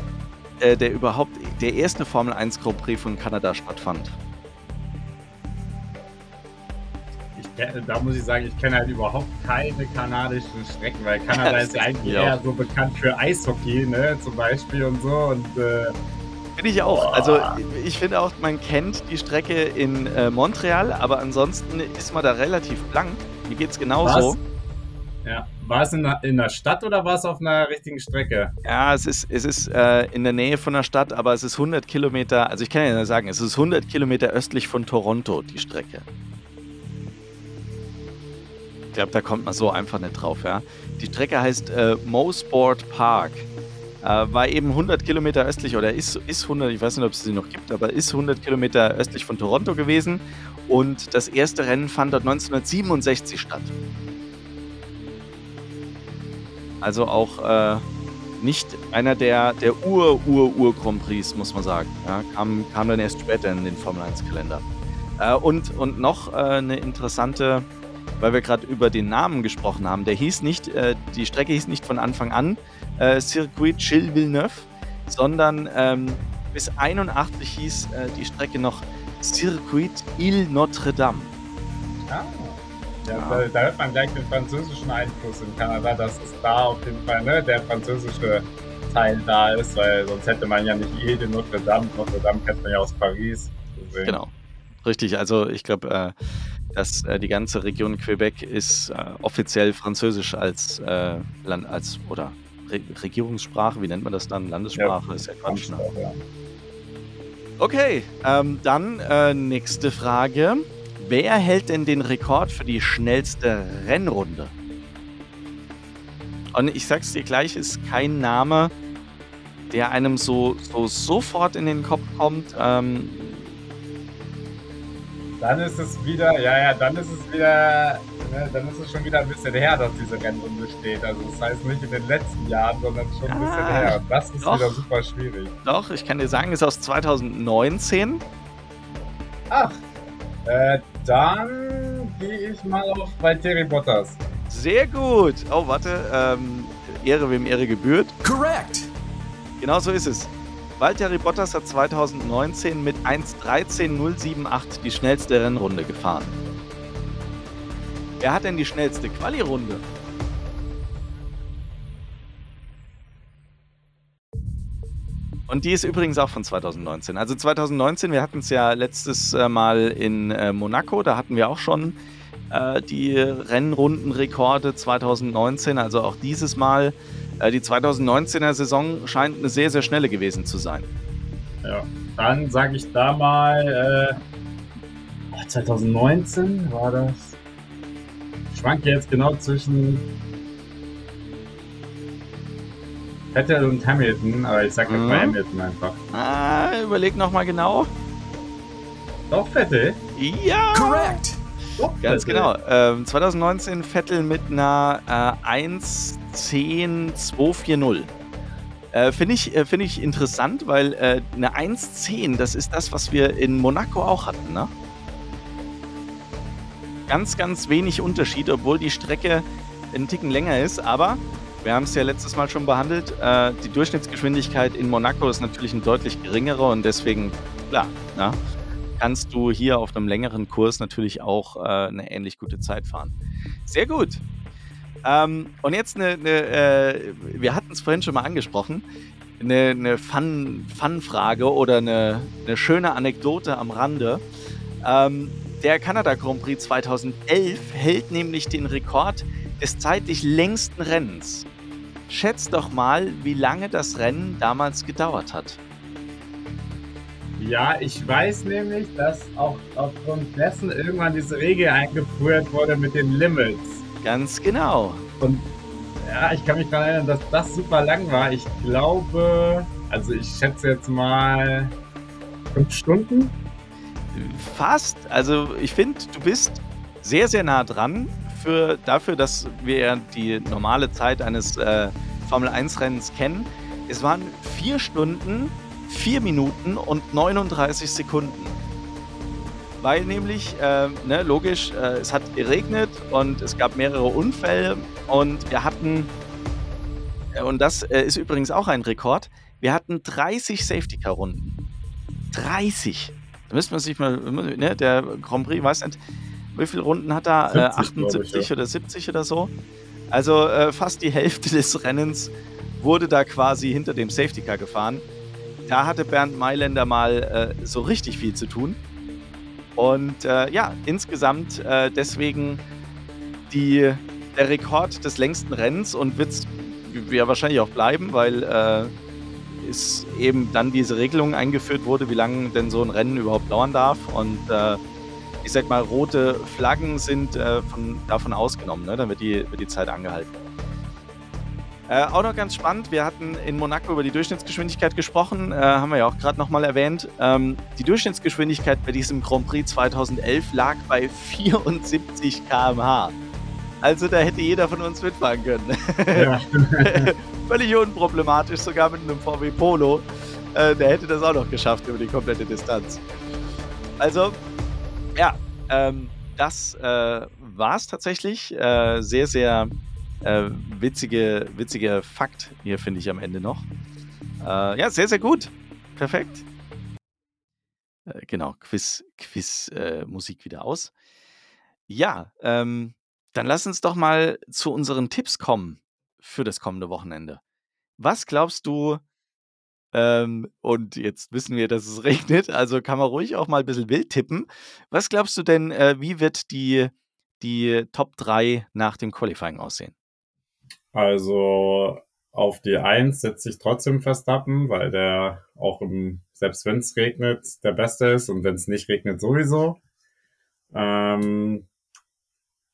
äh, der überhaupt der erste Formel 1 Grand Prix von Kanada stattfand? da muss ich sagen, ich kenne halt überhaupt keine kanadischen Strecken, weil Kanada ist ja eigentlich ja. eher so bekannt für Eishockey, ne, zum Beispiel und so. Und äh, Finde ich auch. Also ich finde auch, man kennt die Strecke in äh, Montreal, aber ansonsten ist man da relativ blank. Mir geht es genauso. Was? Ja. War es in der, in der Stadt oder war es auf einer richtigen Strecke? Ja, es ist, es ist äh, in der Nähe von der Stadt, aber es ist 100 Kilometer, also ich kann ja sagen, es ist 100 Kilometer östlich von Toronto, die Strecke. Ich glaube, da kommt man so einfach nicht drauf. Ja. Die Strecke heißt äh, Mosport Park. Äh, war eben 100 Kilometer östlich oder ist, ist 100, ich weiß nicht, ob es sie noch gibt, aber ist 100 Kilometer östlich von Toronto gewesen. Und das erste Rennen fand dort 1967 statt. Also auch äh, nicht einer der, der Ur-Ur-Ur-Grand Prix, muss man sagen. Ja, kam, kam dann erst später in den Formel 1-Kalender. Äh, und, und noch äh, eine interessante weil wir gerade über den Namen gesprochen haben. Der hieß nicht, äh, die Strecke hieß nicht von Anfang an äh, Circuit Gilles Villeneuve, sondern ähm, Bis 81 hieß äh, die Strecke noch Circuit Ile Notre-Dame. Ah. Ja, da, da, hört man gleich den französischen Einfluss in Kanada, dass es da auf jeden Fall ne, der französische Teil da ist, weil sonst hätte man ja nicht Ile Notre Dame. Notre Dame kennt man ja aus Paris. Deswegen. Genau, richtig. Also ich glaube, äh, dass äh, die ganze Region Quebec ist äh, offiziell Französisch als äh, Land als oder Re Regierungssprache, wie nennt man das dann? Landessprache ja, ist ja Quatsch. Ne? Ja. Okay, ähm, dann äh, nächste Frage. Wer hält denn den Rekord für die schnellste Rennrunde? Und ich sag's dir gleich, ist kein Name, der einem so, so sofort in den Kopf kommt. Ähm, dann ist es wieder, ja, ja, dann ist es wieder, ne, dann ist es schon wieder ein bisschen her, dass diese Rennrunde steht. Also das heißt nicht in den letzten Jahren, sondern schon ein bisschen ah, her. Das ist doch, wieder super schwierig. Doch, ich kann dir sagen, ist aus 2019. Ach, äh, dann gehe ich mal auf bei Terry Bottas. Sehr gut. Oh, warte. Ähm, Ehre wem Ehre gebührt. Correct. Genau so ist es. Valtteri Bottas hat 2019 mit 1.13.078 die schnellste Rennrunde gefahren. Wer hat denn die schnellste Quali-Runde? Und die ist übrigens auch von 2019. Also 2019, wir hatten es ja letztes äh, Mal in äh, Monaco, da hatten wir auch schon äh, die Rennrundenrekorde 2019, also auch dieses Mal äh, die 2019er Saison scheint eine sehr, sehr schnelle gewesen zu sein. Ja, dann sage ich da mal, äh, 2019 war das. Ich schwanke jetzt genau zwischen Vettel und Hamilton, aber ich sage mhm. mal Hamilton einfach. Ah, überleg nochmal genau. Doch, Vettel? Ja! Correct! Ganz genau. Ähm, 2019 Vettel mit einer äh, 1.10.240. Äh, Finde ich, äh, find ich interessant, weil äh, eine 1.10, das ist das, was wir in Monaco auch hatten, ne? Ganz, ganz wenig Unterschied, obwohl die Strecke einen Ticken länger ist, aber wir haben es ja letztes Mal schon behandelt. Äh, die Durchschnittsgeschwindigkeit in Monaco ist natürlich eine deutlich geringere und deswegen, klar, na, kannst du hier auf einem längeren Kurs natürlich auch äh, eine ähnlich gute Zeit fahren. Sehr gut. Ähm, und jetzt eine, eine äh, wir hatten es vorhin schon mal angesprochen, eine, eine Fun-Frage Fun oder eine, eine, schöne Anekdote am Rande. Ähm, der Kanada Grand Prix 2011 hält nämlich den Rekord des zeitlich längsten Rennens. Schätzt doch mal, wie lange das Rennen damals gedauert hat. Ja, ich weiß nämlich, dass auch aufgrund dessen irgendwann diese Regel eingeführt wurde mit den Limits. Ganz genau. Und ja, ich kann mich daran erinnern, dass das super lang war. Ich glaube, also ich schätze jetzt mal fünf Stunden. Fast. Also ich finde, du bist sehr, sehr nah dran für, dafür, dass wir die normale Zeit eines äh, Formel-1-Rennens kennen. Es waren vier Stunden 4 Minuten und 39 Sekunden. Weil nämlich, äh, ne, logisch, äh, es hat geregnet und es gab mehrere Unfälle und wir hatten, äh, und das äh, ist übrigens auch ein Rekord, wir hatten 30 Safety-Car-Runden. 30! Da müsste man sich mal, ne, der Grand Prix, weiß nicht, wie viele Runden hat er? 78 ich, ja. oder 70 oder so. Also äh, fast die Hälfte des Rennens wurde da quasi hinter dem Safety Car gefahren da hatte Bernd Mailänder mal äh, so richtig viel zu tun. Und äh, ja, insgesamt äh, deswegen die, der Rekord des längsten Rennens und wird ja wahrscheinlich auch bleiben, weil äh, es eben dann diese Regelung eingeführt wurde, wie lange denn so ein Rennen überhaupt dauern darf. Und äh, ich sag mal, rote Flaggen sind äh, von, davon ausgenommen, ne? dann wird die, wird die Zeit angehalten. Äh, auch noch ganz spannend, wir hatten in Monaco über die Durchschnittsgeschwindigkeit gesprochen, äh, haben wir ja auch gerade nochmal erwähnt. Ähm, die Durchschnittsgeschwindigkeit bei diesem Grand Prix 2011 lag bei 74 km/h. Also da hätte jeder von uns mitfahren können. Ja. Völlig unproblematisch, sogar mit einem VW Polo. Äh, der hätte das auch noch geschafft über die komplette Distanz. Also, ja, ähm, das äh, war es tatsächlich. Äh, sehr, sehr äh, witzige, witzige Fakt hier, finde ich am Ende noch. Äh, ja, sehr, sehr gut. Perfekt. Äh, genau, Quiz, Quiz, äh, Musik wieder aus. Ja, ähm, dann lass uns doch mal zu unseren Tipps kommen für das kommende Wochenende. Was glaubst du, ähm, und jetzt wissen wir, dass es regnet, also kann man ruhig auch mal ein bisschen wild tippen. Was glaubst du denn, äh, wie wird die, die Top 3 nach dem Qualifying aussehen? Also auf die 1 setze ich trotzdem Verstappen, weil der auch im, selbst wenn es regnet, der Beste ist und wenn es nicht regnet, sowieso. Ähm,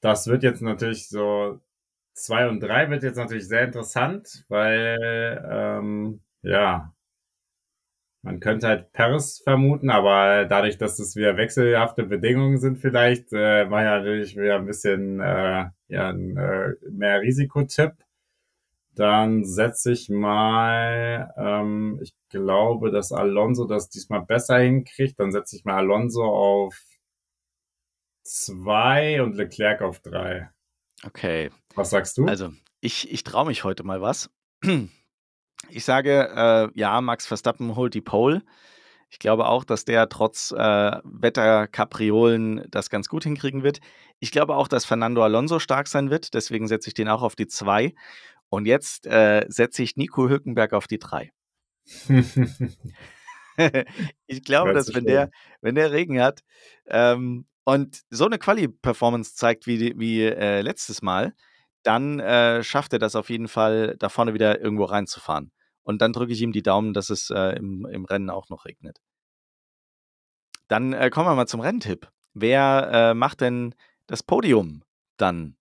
das wird jetzt natürlich so, 2 und 3 wird jetzt natürlich sehr interessant, weil, ähm, ja, man könnte halt Paris vermuten, aber dadurch, dass es wieder wechselhafte Bedingungen sind vielleicht, äh, war ja natürlich wieder ein bisschen äh, ja, ein, äh, mehr Risikotipp. Dann setze ich mal, ähm, ich glaube, dass Alonso das diesmal besser hinkriegt. Dann setze ich mal Alonso auf zwei und Leclerc auf drei. Okay. Was sagst du? Also, ich, ich traue mich heute mal was. Ich sage, äh, ja, Max Verstappen holt die Pole. Ich glaube auch, dass der trotz äh, Wetterkapriolen das ganz gut hinkriegen wird. Ich glaube auch, dass Fernando Alonso stark sein wird. Deswegen setze ich den auch auf die 2. Und jetzt äh, setze ich Nico Hülkenberg auf die 3. ich glaube, dass wenn der, wenn der Regen hat ähm, und so eine Quali-Performance zeigt wie, wie äh, letztes Mal, dann äh, schafft er das auf jeden Fall, da vorne wieder irgendwo reinzufahren. Und dann drücke ich ihm die Daumen, dass es äh, im, im Rennen auch noch regnet. Dann äh, kommen wir mal zum Renntipp. Wer äh, macht denn das Podium dann?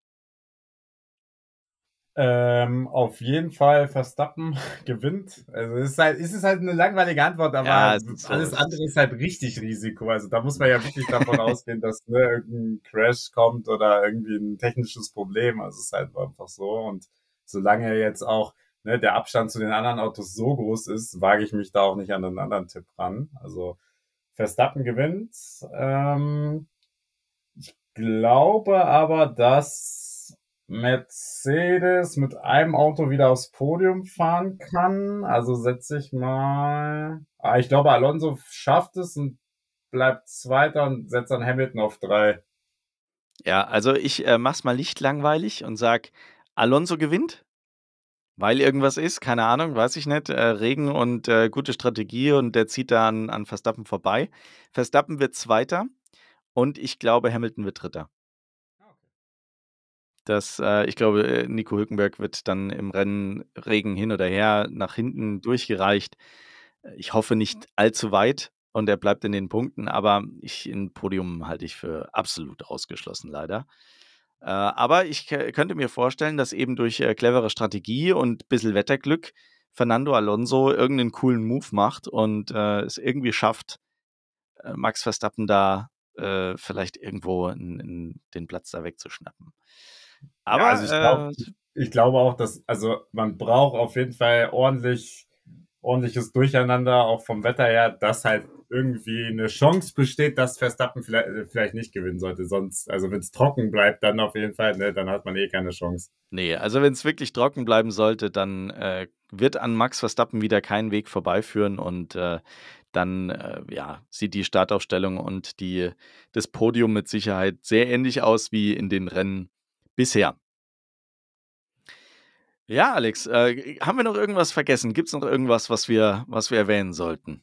Ähm, auf jeden Fall Verstappen gewinnt. Also es ist halt, es ist halt eine langweilige Antwort, aber ja, alles andere ist halt richtig Risiko. Also da muss man ja wirklich davon ausgehen, dass ne, irgendein Crash kommt oder irgendwie ein technisches Problem. Also es ist halt einfach so. Und solange jetzt auch ne, der Abstand zu den anderen Autos so groß ist, wage ich mich da auch nicht an einen anderen Tipp ran. Also Verstappen gewinnt. Ähm, ich glaube aber, dass Mercedes mit einem Auto wieder aufs Podium fahren kann. Also setze ich mal. Ah, ich glaube, Alonso schafft es und bleibt Zweiter und setzt dann Hamilton auf drei. Ja, also ich äh, mach's mal nicht langweilig und sag, Alonso gewinnt. Weil irgendwas ist, keine Ahnung, weiß ich nicht. Äh, Regen und äh, gute Strategie und der zieht da an, an Verstappen vorbei. Verstappen wird Zweiter und ich glaube, Hamilton wird Dritter. Ah, das, äh, ich glaube, äh, Nico Hülkenberg wird dann im Rennen Regen hin oder her nach hinten durchgereicht. Ich hoffe nicht allzu weit und er bleibt in den Punkten, aber ich, ein Podium halte ich für absolut ausgeschlossen, leider. Äh, aber ich könnte mir vorstellen, dass eben durch äh, clevere Strategie und ein bisschen Wetterglück Fernando Alonso irgendeinen coolen Move macht und äh, es irgendwie schafft, äh, Max Verstappen da äh, vielleicht irgendwo in, in den Platz da wegzuschnappen. Aber ja, also ich, glaub, ich glaube auch, dass also man braucht auf jeden Fall ordentlich ordentliches Durcheinander, auch vom Wetter her, dass halt irgendwie eine Chance besteht, dass Verstappen vielleicht, äh, vielleicht nicht gewinnen sollte. Sonst, also wenn es trocken bleibt, dann auf jeden Fall, ne, dann hat man eh keine Chance. Nee, also wenn es wirklich trocken bleiben sollte, dann äh, wird an Max Verstappen wieder kein Weg vorbeiführen und äh, dann äh, ja, sieht die Startaufstellung und die, das Podium mit Sicherheit sehr ähnlich aus wie in den Rennen bisher. Ja, Alex, äh, haben wir noch irgendwas vergessen? Gibt es noch irgendwas, was wir, was wir erwähnen sollten?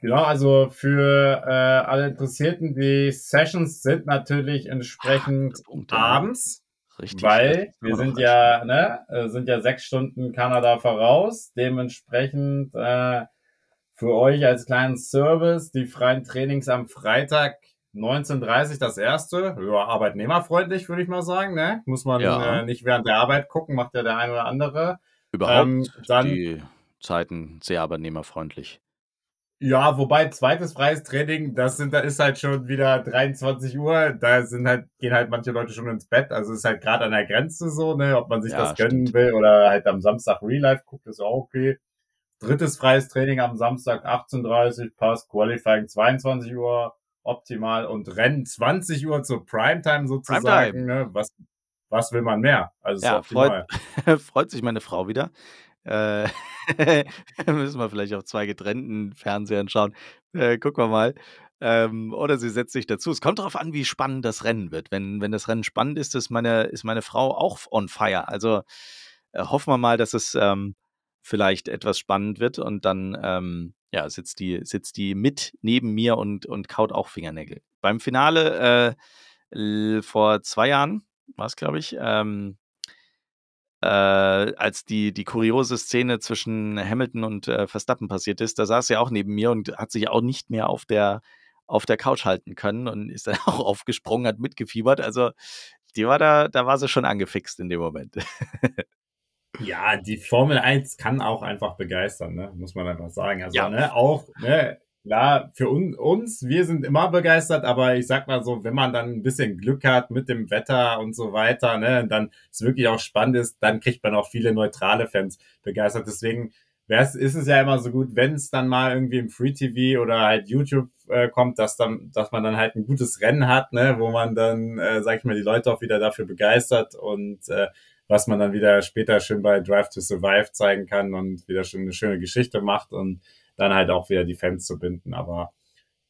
Genau, also für äh, alle Interessierten, die Sessions sind natürlich entsprechend Punkt, abends. Richtig. Weil wir sind ja, ne, äh, sind ja sechs Stunden Kanada voraus. Dementsprechend äh, für euch als kleinen Service die freien Trainings am Freitag 19.30 das erste. Ja, arbeitnehmerfreundlich, würde ich mal sagen. Ne? Muss man ja. äh, nicht während der Arbeit gucken, macht ja der eine oder andere. Überhaupt ähm, dann, die Zeiten sehr arbeitnehmerfreundlich. Ja, wobei zweites freies Training, das sind, da ist halt schon wieder 23 Uhr, da sind halt, gehen halt manche Leute schon ins Bett, also ist halt gerade an der Grenze so, ne, ob man sich ja, das gönnen stimmt. will oder halt am Samstag Real Life guckt, ist auch okay. Drittes freies Training am Samstag 18.30 passt, Qualifying 22 Uhr, optimal und Rennen 20 Uhr zur Primetime sozusagen. Ne? Was, was will man mehr? Also ja, freut, freut sich meine Frau wieder. Äh, müssen wir vielleicht auf zwei getrennten Fernsehern schauen. Äh, gucken wir mal. Ähm, oder sie setzt sich dazu. Es kommt darauf an, wie spannend das Rennen wird. Wenn, wenn das Rennen spannend ist, ist meine, ist meine Frau auch on fire. Also äh, hoffen wir mal, dass es ähm, vielleicht etwas spannend wird und dann ähm, ja, sitzt die, sitzt die mit neben mir und, und kaut auch Fingernägel. Beim Finale äh, vor zwei Jahren war es, glaube ich, ähm, äh, als die, die kuriose Szene zwischen Hamilton und äh, Verstappen passiert ist, da saß sie auch neben mir und hat sich auch nicht mehr auf der, auf der Couch halten können und ist dann auch aufgesprungen, hat mitgefiebert. Also die war da, da war sie schon angefixt in dem Moment. Ja, die Formel 1 kann auch einfach begeistern, ne? muss man einfach sagen. Also, ja. ne, auch, ne, klar, für un uns, wir sind immer begeistert, aber ich sag mal so, wenn man dann ein bisschen Glück hat mit dem Wetter und so weiter, ne, dann es wirklich auch spannend ist, dann kriegt man auch viele neutrale Fans begeistert. Deswegen wär's, ist es ja immer so gut, wenn es dann mal irgendwie im Free TV oder halt YouTube äh, kommt, dass dann, dass man dann halt ein gutes Rennen hat, ne, wo man dann, äh, sag ich mal, die Leute auch wieder dafür begeistert und äh, was man dann wieder später schön bei Drive to Survive zeigen kann und wieder schon eine schöne Geschichte macht und dann halt auch wieder die Fans zu binden. Aber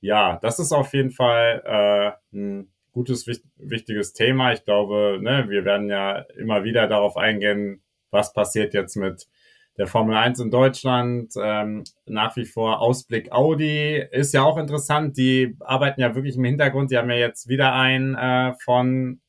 ja, das ist auf jeden Fall äh, ein gutes, wichtiges Thema. Ich glaube, ne, wir werden ja immer wieder darauf eingehen, was passiert jetzt mit der Formel 1 in Deutschland. Ähm, nach wie vor Ausblick Audi ist ja auch interessant. Die arbeiten ja wirklich im Hintergrund. Die haben ja jetzt wieder einen äh, von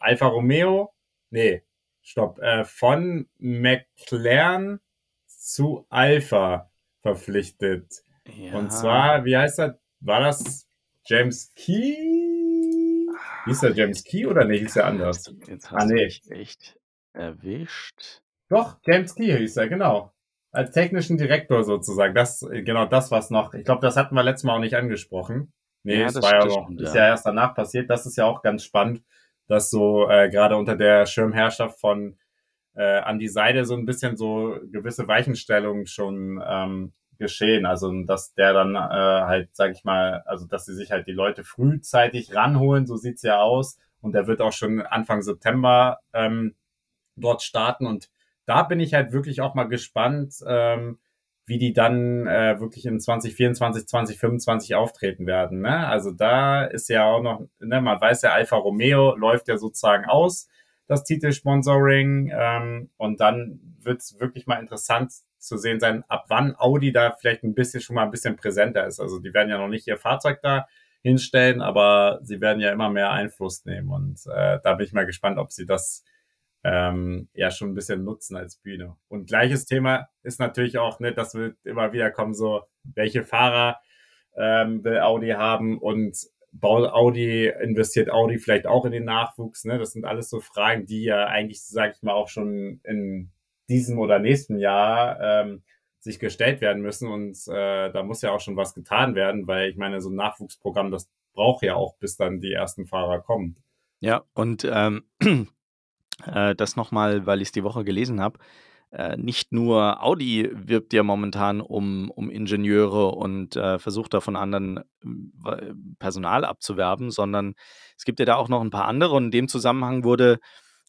Alfa Romeo. Nee, stopp, äh, von McLaren zu Alpha verpflichtet. Ja. Und zwar, wie heißt er? War das James Key? Hieß er James Key oder nee, hieß er anders? Jetzt, jetzt hast ah, nee. du mich echt erwischt. Doch, James Key hieß er, genau. Als technischen Direktor sozusagen. Das, genau das, was noch, ich glaube, das hatten wir letztes Mal auch nicht angesprochen. Nee, ja, es war ja noch, ist ja erst danach passiert. Das ist ja auch ganz spannend dass so äh, gerade unter der Schirmherrschaft von äh, an die Seite so ein bisschen so gewisse Weichenstellungen schon ähm, geschehen. Also dass der dann äh, halt, sag ich mal, also dass sie sich halt die Leute frühzeitig ranholen, so sieht's ja aus. Und der wird auch schon Anfang September ähm, dort starten. Und da bin ich halt wirklich auch mal gespannt, ähm, wie die dann äh, wirklich in 2024, 2025 auftreten werden. Ne? Also da ist ja auch noch, ne, man weiß ja, Alfa Romeo läuft ja sozusagen aus, das Titelsponsoring. Ähm, und dann wird es wirklich mal interessant zu sehen sein, ab wann Audi da vielleicht ein bisschen schon mal ein bisschen präsenter ist. Also die werden ja noch nicht ihr Fahrzeug da hinstellen, aber sie werden ja immer mehr Einfluss nehmen. Und äh, da bin ich mal gespannt, ob sie das ähm, ja schon ein bisschen nutzen als Bühne. Und gleiches Thema ist natürlich auch, ne, das wird immer wieder kommen, so, welche Fahrer ähm, will Audi haben und baut Audi, investiert Audi vielleicht auch in den Nachwuchs, ne? Das sind alles so Fragen, die ja eigentlich, sag ich mal, auch schon in diesem oder nächsten Jahr ähm, sich gestellt werden müssen. Und äh, da muss ja auch schon was getan werden, weil ich meine, so ein Nachwuchsprogramm, das braucht ja auch, bis dann die ersten Fahrer kommen. Ja, und ähm, Äh, das nochmal, weil ich es die Woche gelesen habe. Äh, nicht nur Audi wirbt ja momentan um, um Ingenieure und äh, versucht da von anderen äh, Personal abzuwerben, sondern es gibt ja da auch noch ein paar andere. Und in dem Zusammenhang wurde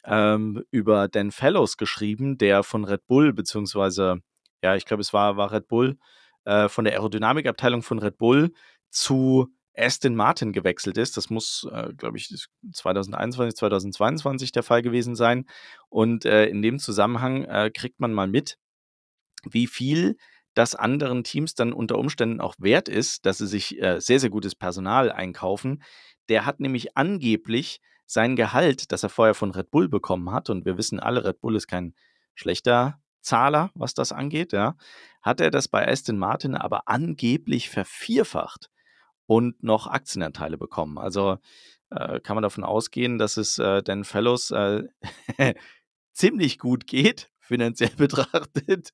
ähm, über Dan Fellows geschrieben, der von Red Bull, beziehungsweise, ja, ich glaube, es war, war Red Bull, äh, von der Aerodynamikabteilung von Red Bull zu Aston Martin gewechselt ist. Das muss, äh, glaube ich, 2021, 2022 der Fall gewesen sein. Und äh, in dem Zusammenhang äh, kriegt man mal mit, wie viel das anderen Teams dann unter Umständen auch wert ist, dass sie sich äh, sehr, sehr gutes Personal einkaufen. Der hat nämlich angeblich sein Gehalt, das er vorher von Red Bull bekommen hat, und wir wissen alle, Red Bull ist kein schlechter Zahler, was das angeht, ja, hat er das bei Aston Martin aber angeblich vervierfacht und noch Aktienanteile bekommen. Also äh, kann man davon ausgehen, dass es äh, Dan Fellows äh, ziemlich gut geht, finanziell betrachtet.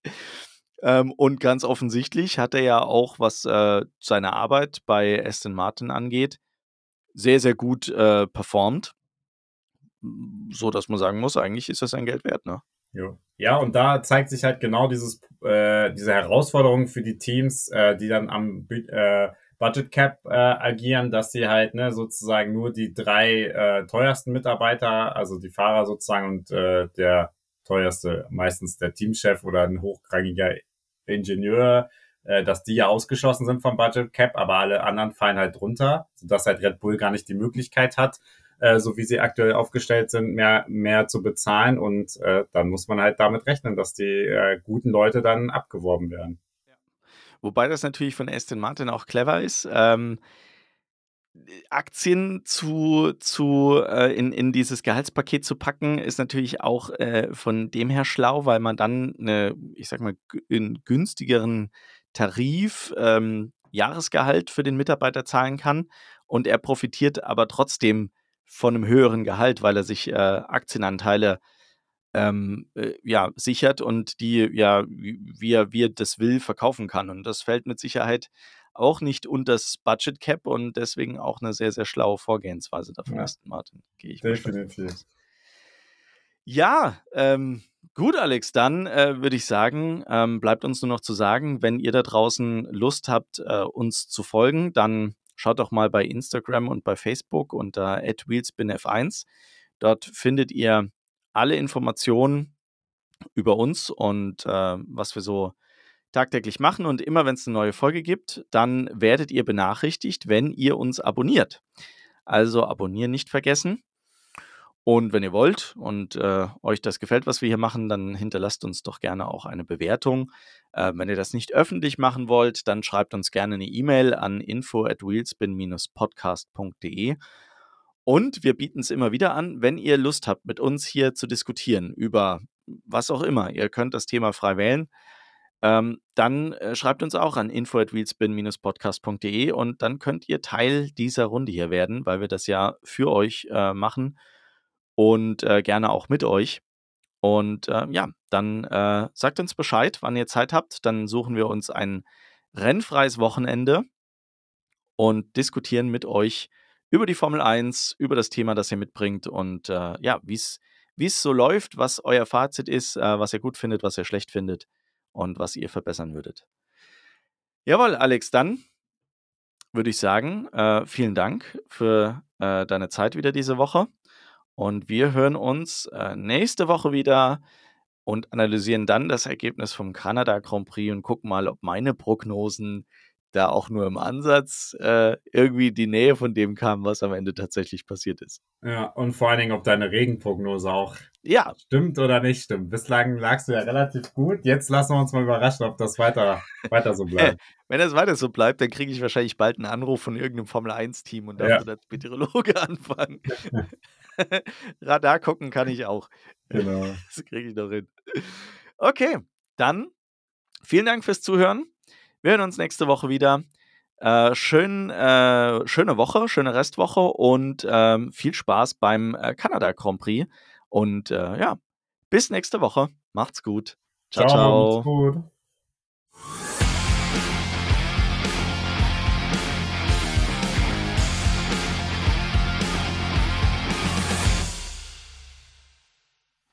Ähm, und ganz offensichtlich hat er ja auch, was äh, seine Arbeit bei Aston Martin angeht, sehr, sehr gut äh, performt. So dass man sagen muss, eigentlich ist das sein Geld wert, ne? Ja. ja, und da zeigt sich halt genau dieses, äh, diese Herausforderung für die Teams, äh, die dann am äh, Budget Cap äh, agieren, dass sie halt ne, sozusagen nur die drei äh, teuersten Mitarbeiter, also die Fahrer sozusagen und äh, der teuerste meistens der Teamchef oder ein hochrangiger Ingenieur, äh, dass die ja ausgeschlossen sind vom Budget Cap, aber alle anderen fallen halt drunter, sodass halt Red Bull gar nicht die Möglichkeit hat, äh, so wie sie aktuell aufgestellt sind, mehr, mehr zu bezahlen. Und äh, dann muss man halt damit rechnen, dass die äh, guten Leute dann abgeworben werden. Wobei das natürlich von Aston Martin auch clever ist. Ähm, Aktien zu, zu äh, in, in dieses Gehaltspaket zu packen, ist natürlich auch äh, von dem her schlau, weil man dann eine, ich sag mal, einen günstigeren Tarif, ähm, Jahresgehalt für den Mitarbeiter zahlen kann. Und er profitiert aber trotzdem von einem höheren Gehalt, weil er sich äh, Aktienanteile ähm, äh, ja, sichert und die ja, wie er, wie er das will, verkaufen kann. Und das fällt mit Sicherheit auch nicht unter das Budget Cap und deswegen auch eine sehr, sehr schlaue Vorgehensweise davon, ja. Aston Martin. Gehe ich Definitiv. Ja, ähm, gut, Alex, dann äh, würde ich sagen, ähm, bleibt uns nur noch zu sagen, wenn ihr da draußen Lust habt, äh, uns zu folgen, dann schaut doch mal bei Instagram und bei Facebook unter wheelspinf1. Dort findet ihr alle Informationen über uns und äh, was wir so tagtäglich machen. Und immer wenn es eine neue Folge gibt, dann werdet ihr benachrichtigt, wenn ihr uns abonniert. Also abonnieren nicht vergessen. Und wenn ihr wollt und äh, euch das gefällt, was wir hier machen, dann hinterlasst uns doch gerne auch eine Bewertung. Äh, wenn ihr das nicht öffentlich machen wollt, dann schreibt uns gerne eine E-Mail an info at wheelspin-podcast.de. Und wir bieten es immer wieder an, wenn ihr Lust habt, mit uns hier zu diskutieren über was auch immer. Ihr könnt das Thema frei wählen ähm, dann äh, schreibt uns auch an info@wheelspin-podcast.de und dann könnt ihr Teil dieser Runde hier werden, weil wir das ja für euch äh, machen und äh, gerne auch mit euch. Und äh, ja, dann äh, sagt uns Bescheid, wann ihr Zeit habt. Dann suchen wir uns ein rennfreies Wochenende und diskutieren mit euch über die Formel 1, über das Thema, das ihr mitbringt und äh, ja, wie es so läuft, was euer Fazit ist, was ihr gut findet, was ihr schlecht findet und was ihr verbessern würdet. Jawohl, Alex, dann würde ich sagen, äh, vielen Dank für äh, deine Zeit wieder diese Woche. Und wir hören uns äh, nächste Woche wieder und analysieren dann das Ergebnis vom Kanada Grand Prix und gucken mal, ob meine Prognosen da auch nur im Ansatz äh, irgendwie die Nähe von dem kam, was am Ende tatsächlich passiert ist. Ja, und vor allen Dingen, ob deine Regenprognose auch ja. stimmt oder nicht stimmt. Bislang lagst du ja relativ gut. Jetzt lassen wir uns mal überraschen, ob das weiter, weiter so bleibt. Wenn das weiter so bleibt, dann kriege ich wahrscheinlich bald einen Anruf von irgendeinem Formel-1-Team und darf ja. als Meteorologe anfangen. Radar gucken kann ich auch. Genau. Das kriege ich doch hin. Okay, dann vielen Dank fürs Zuhören. Wir hören uns nächste Woche wieder. Äh, schön, äh, schöne Woche, schöne Restwoche und ähm, viel Spaß beim äh, Kanada Grand Prix. Und äh, ja, bis nächste Woche. Macht's gut. Ciao, ciao. ciao. Macht's gut.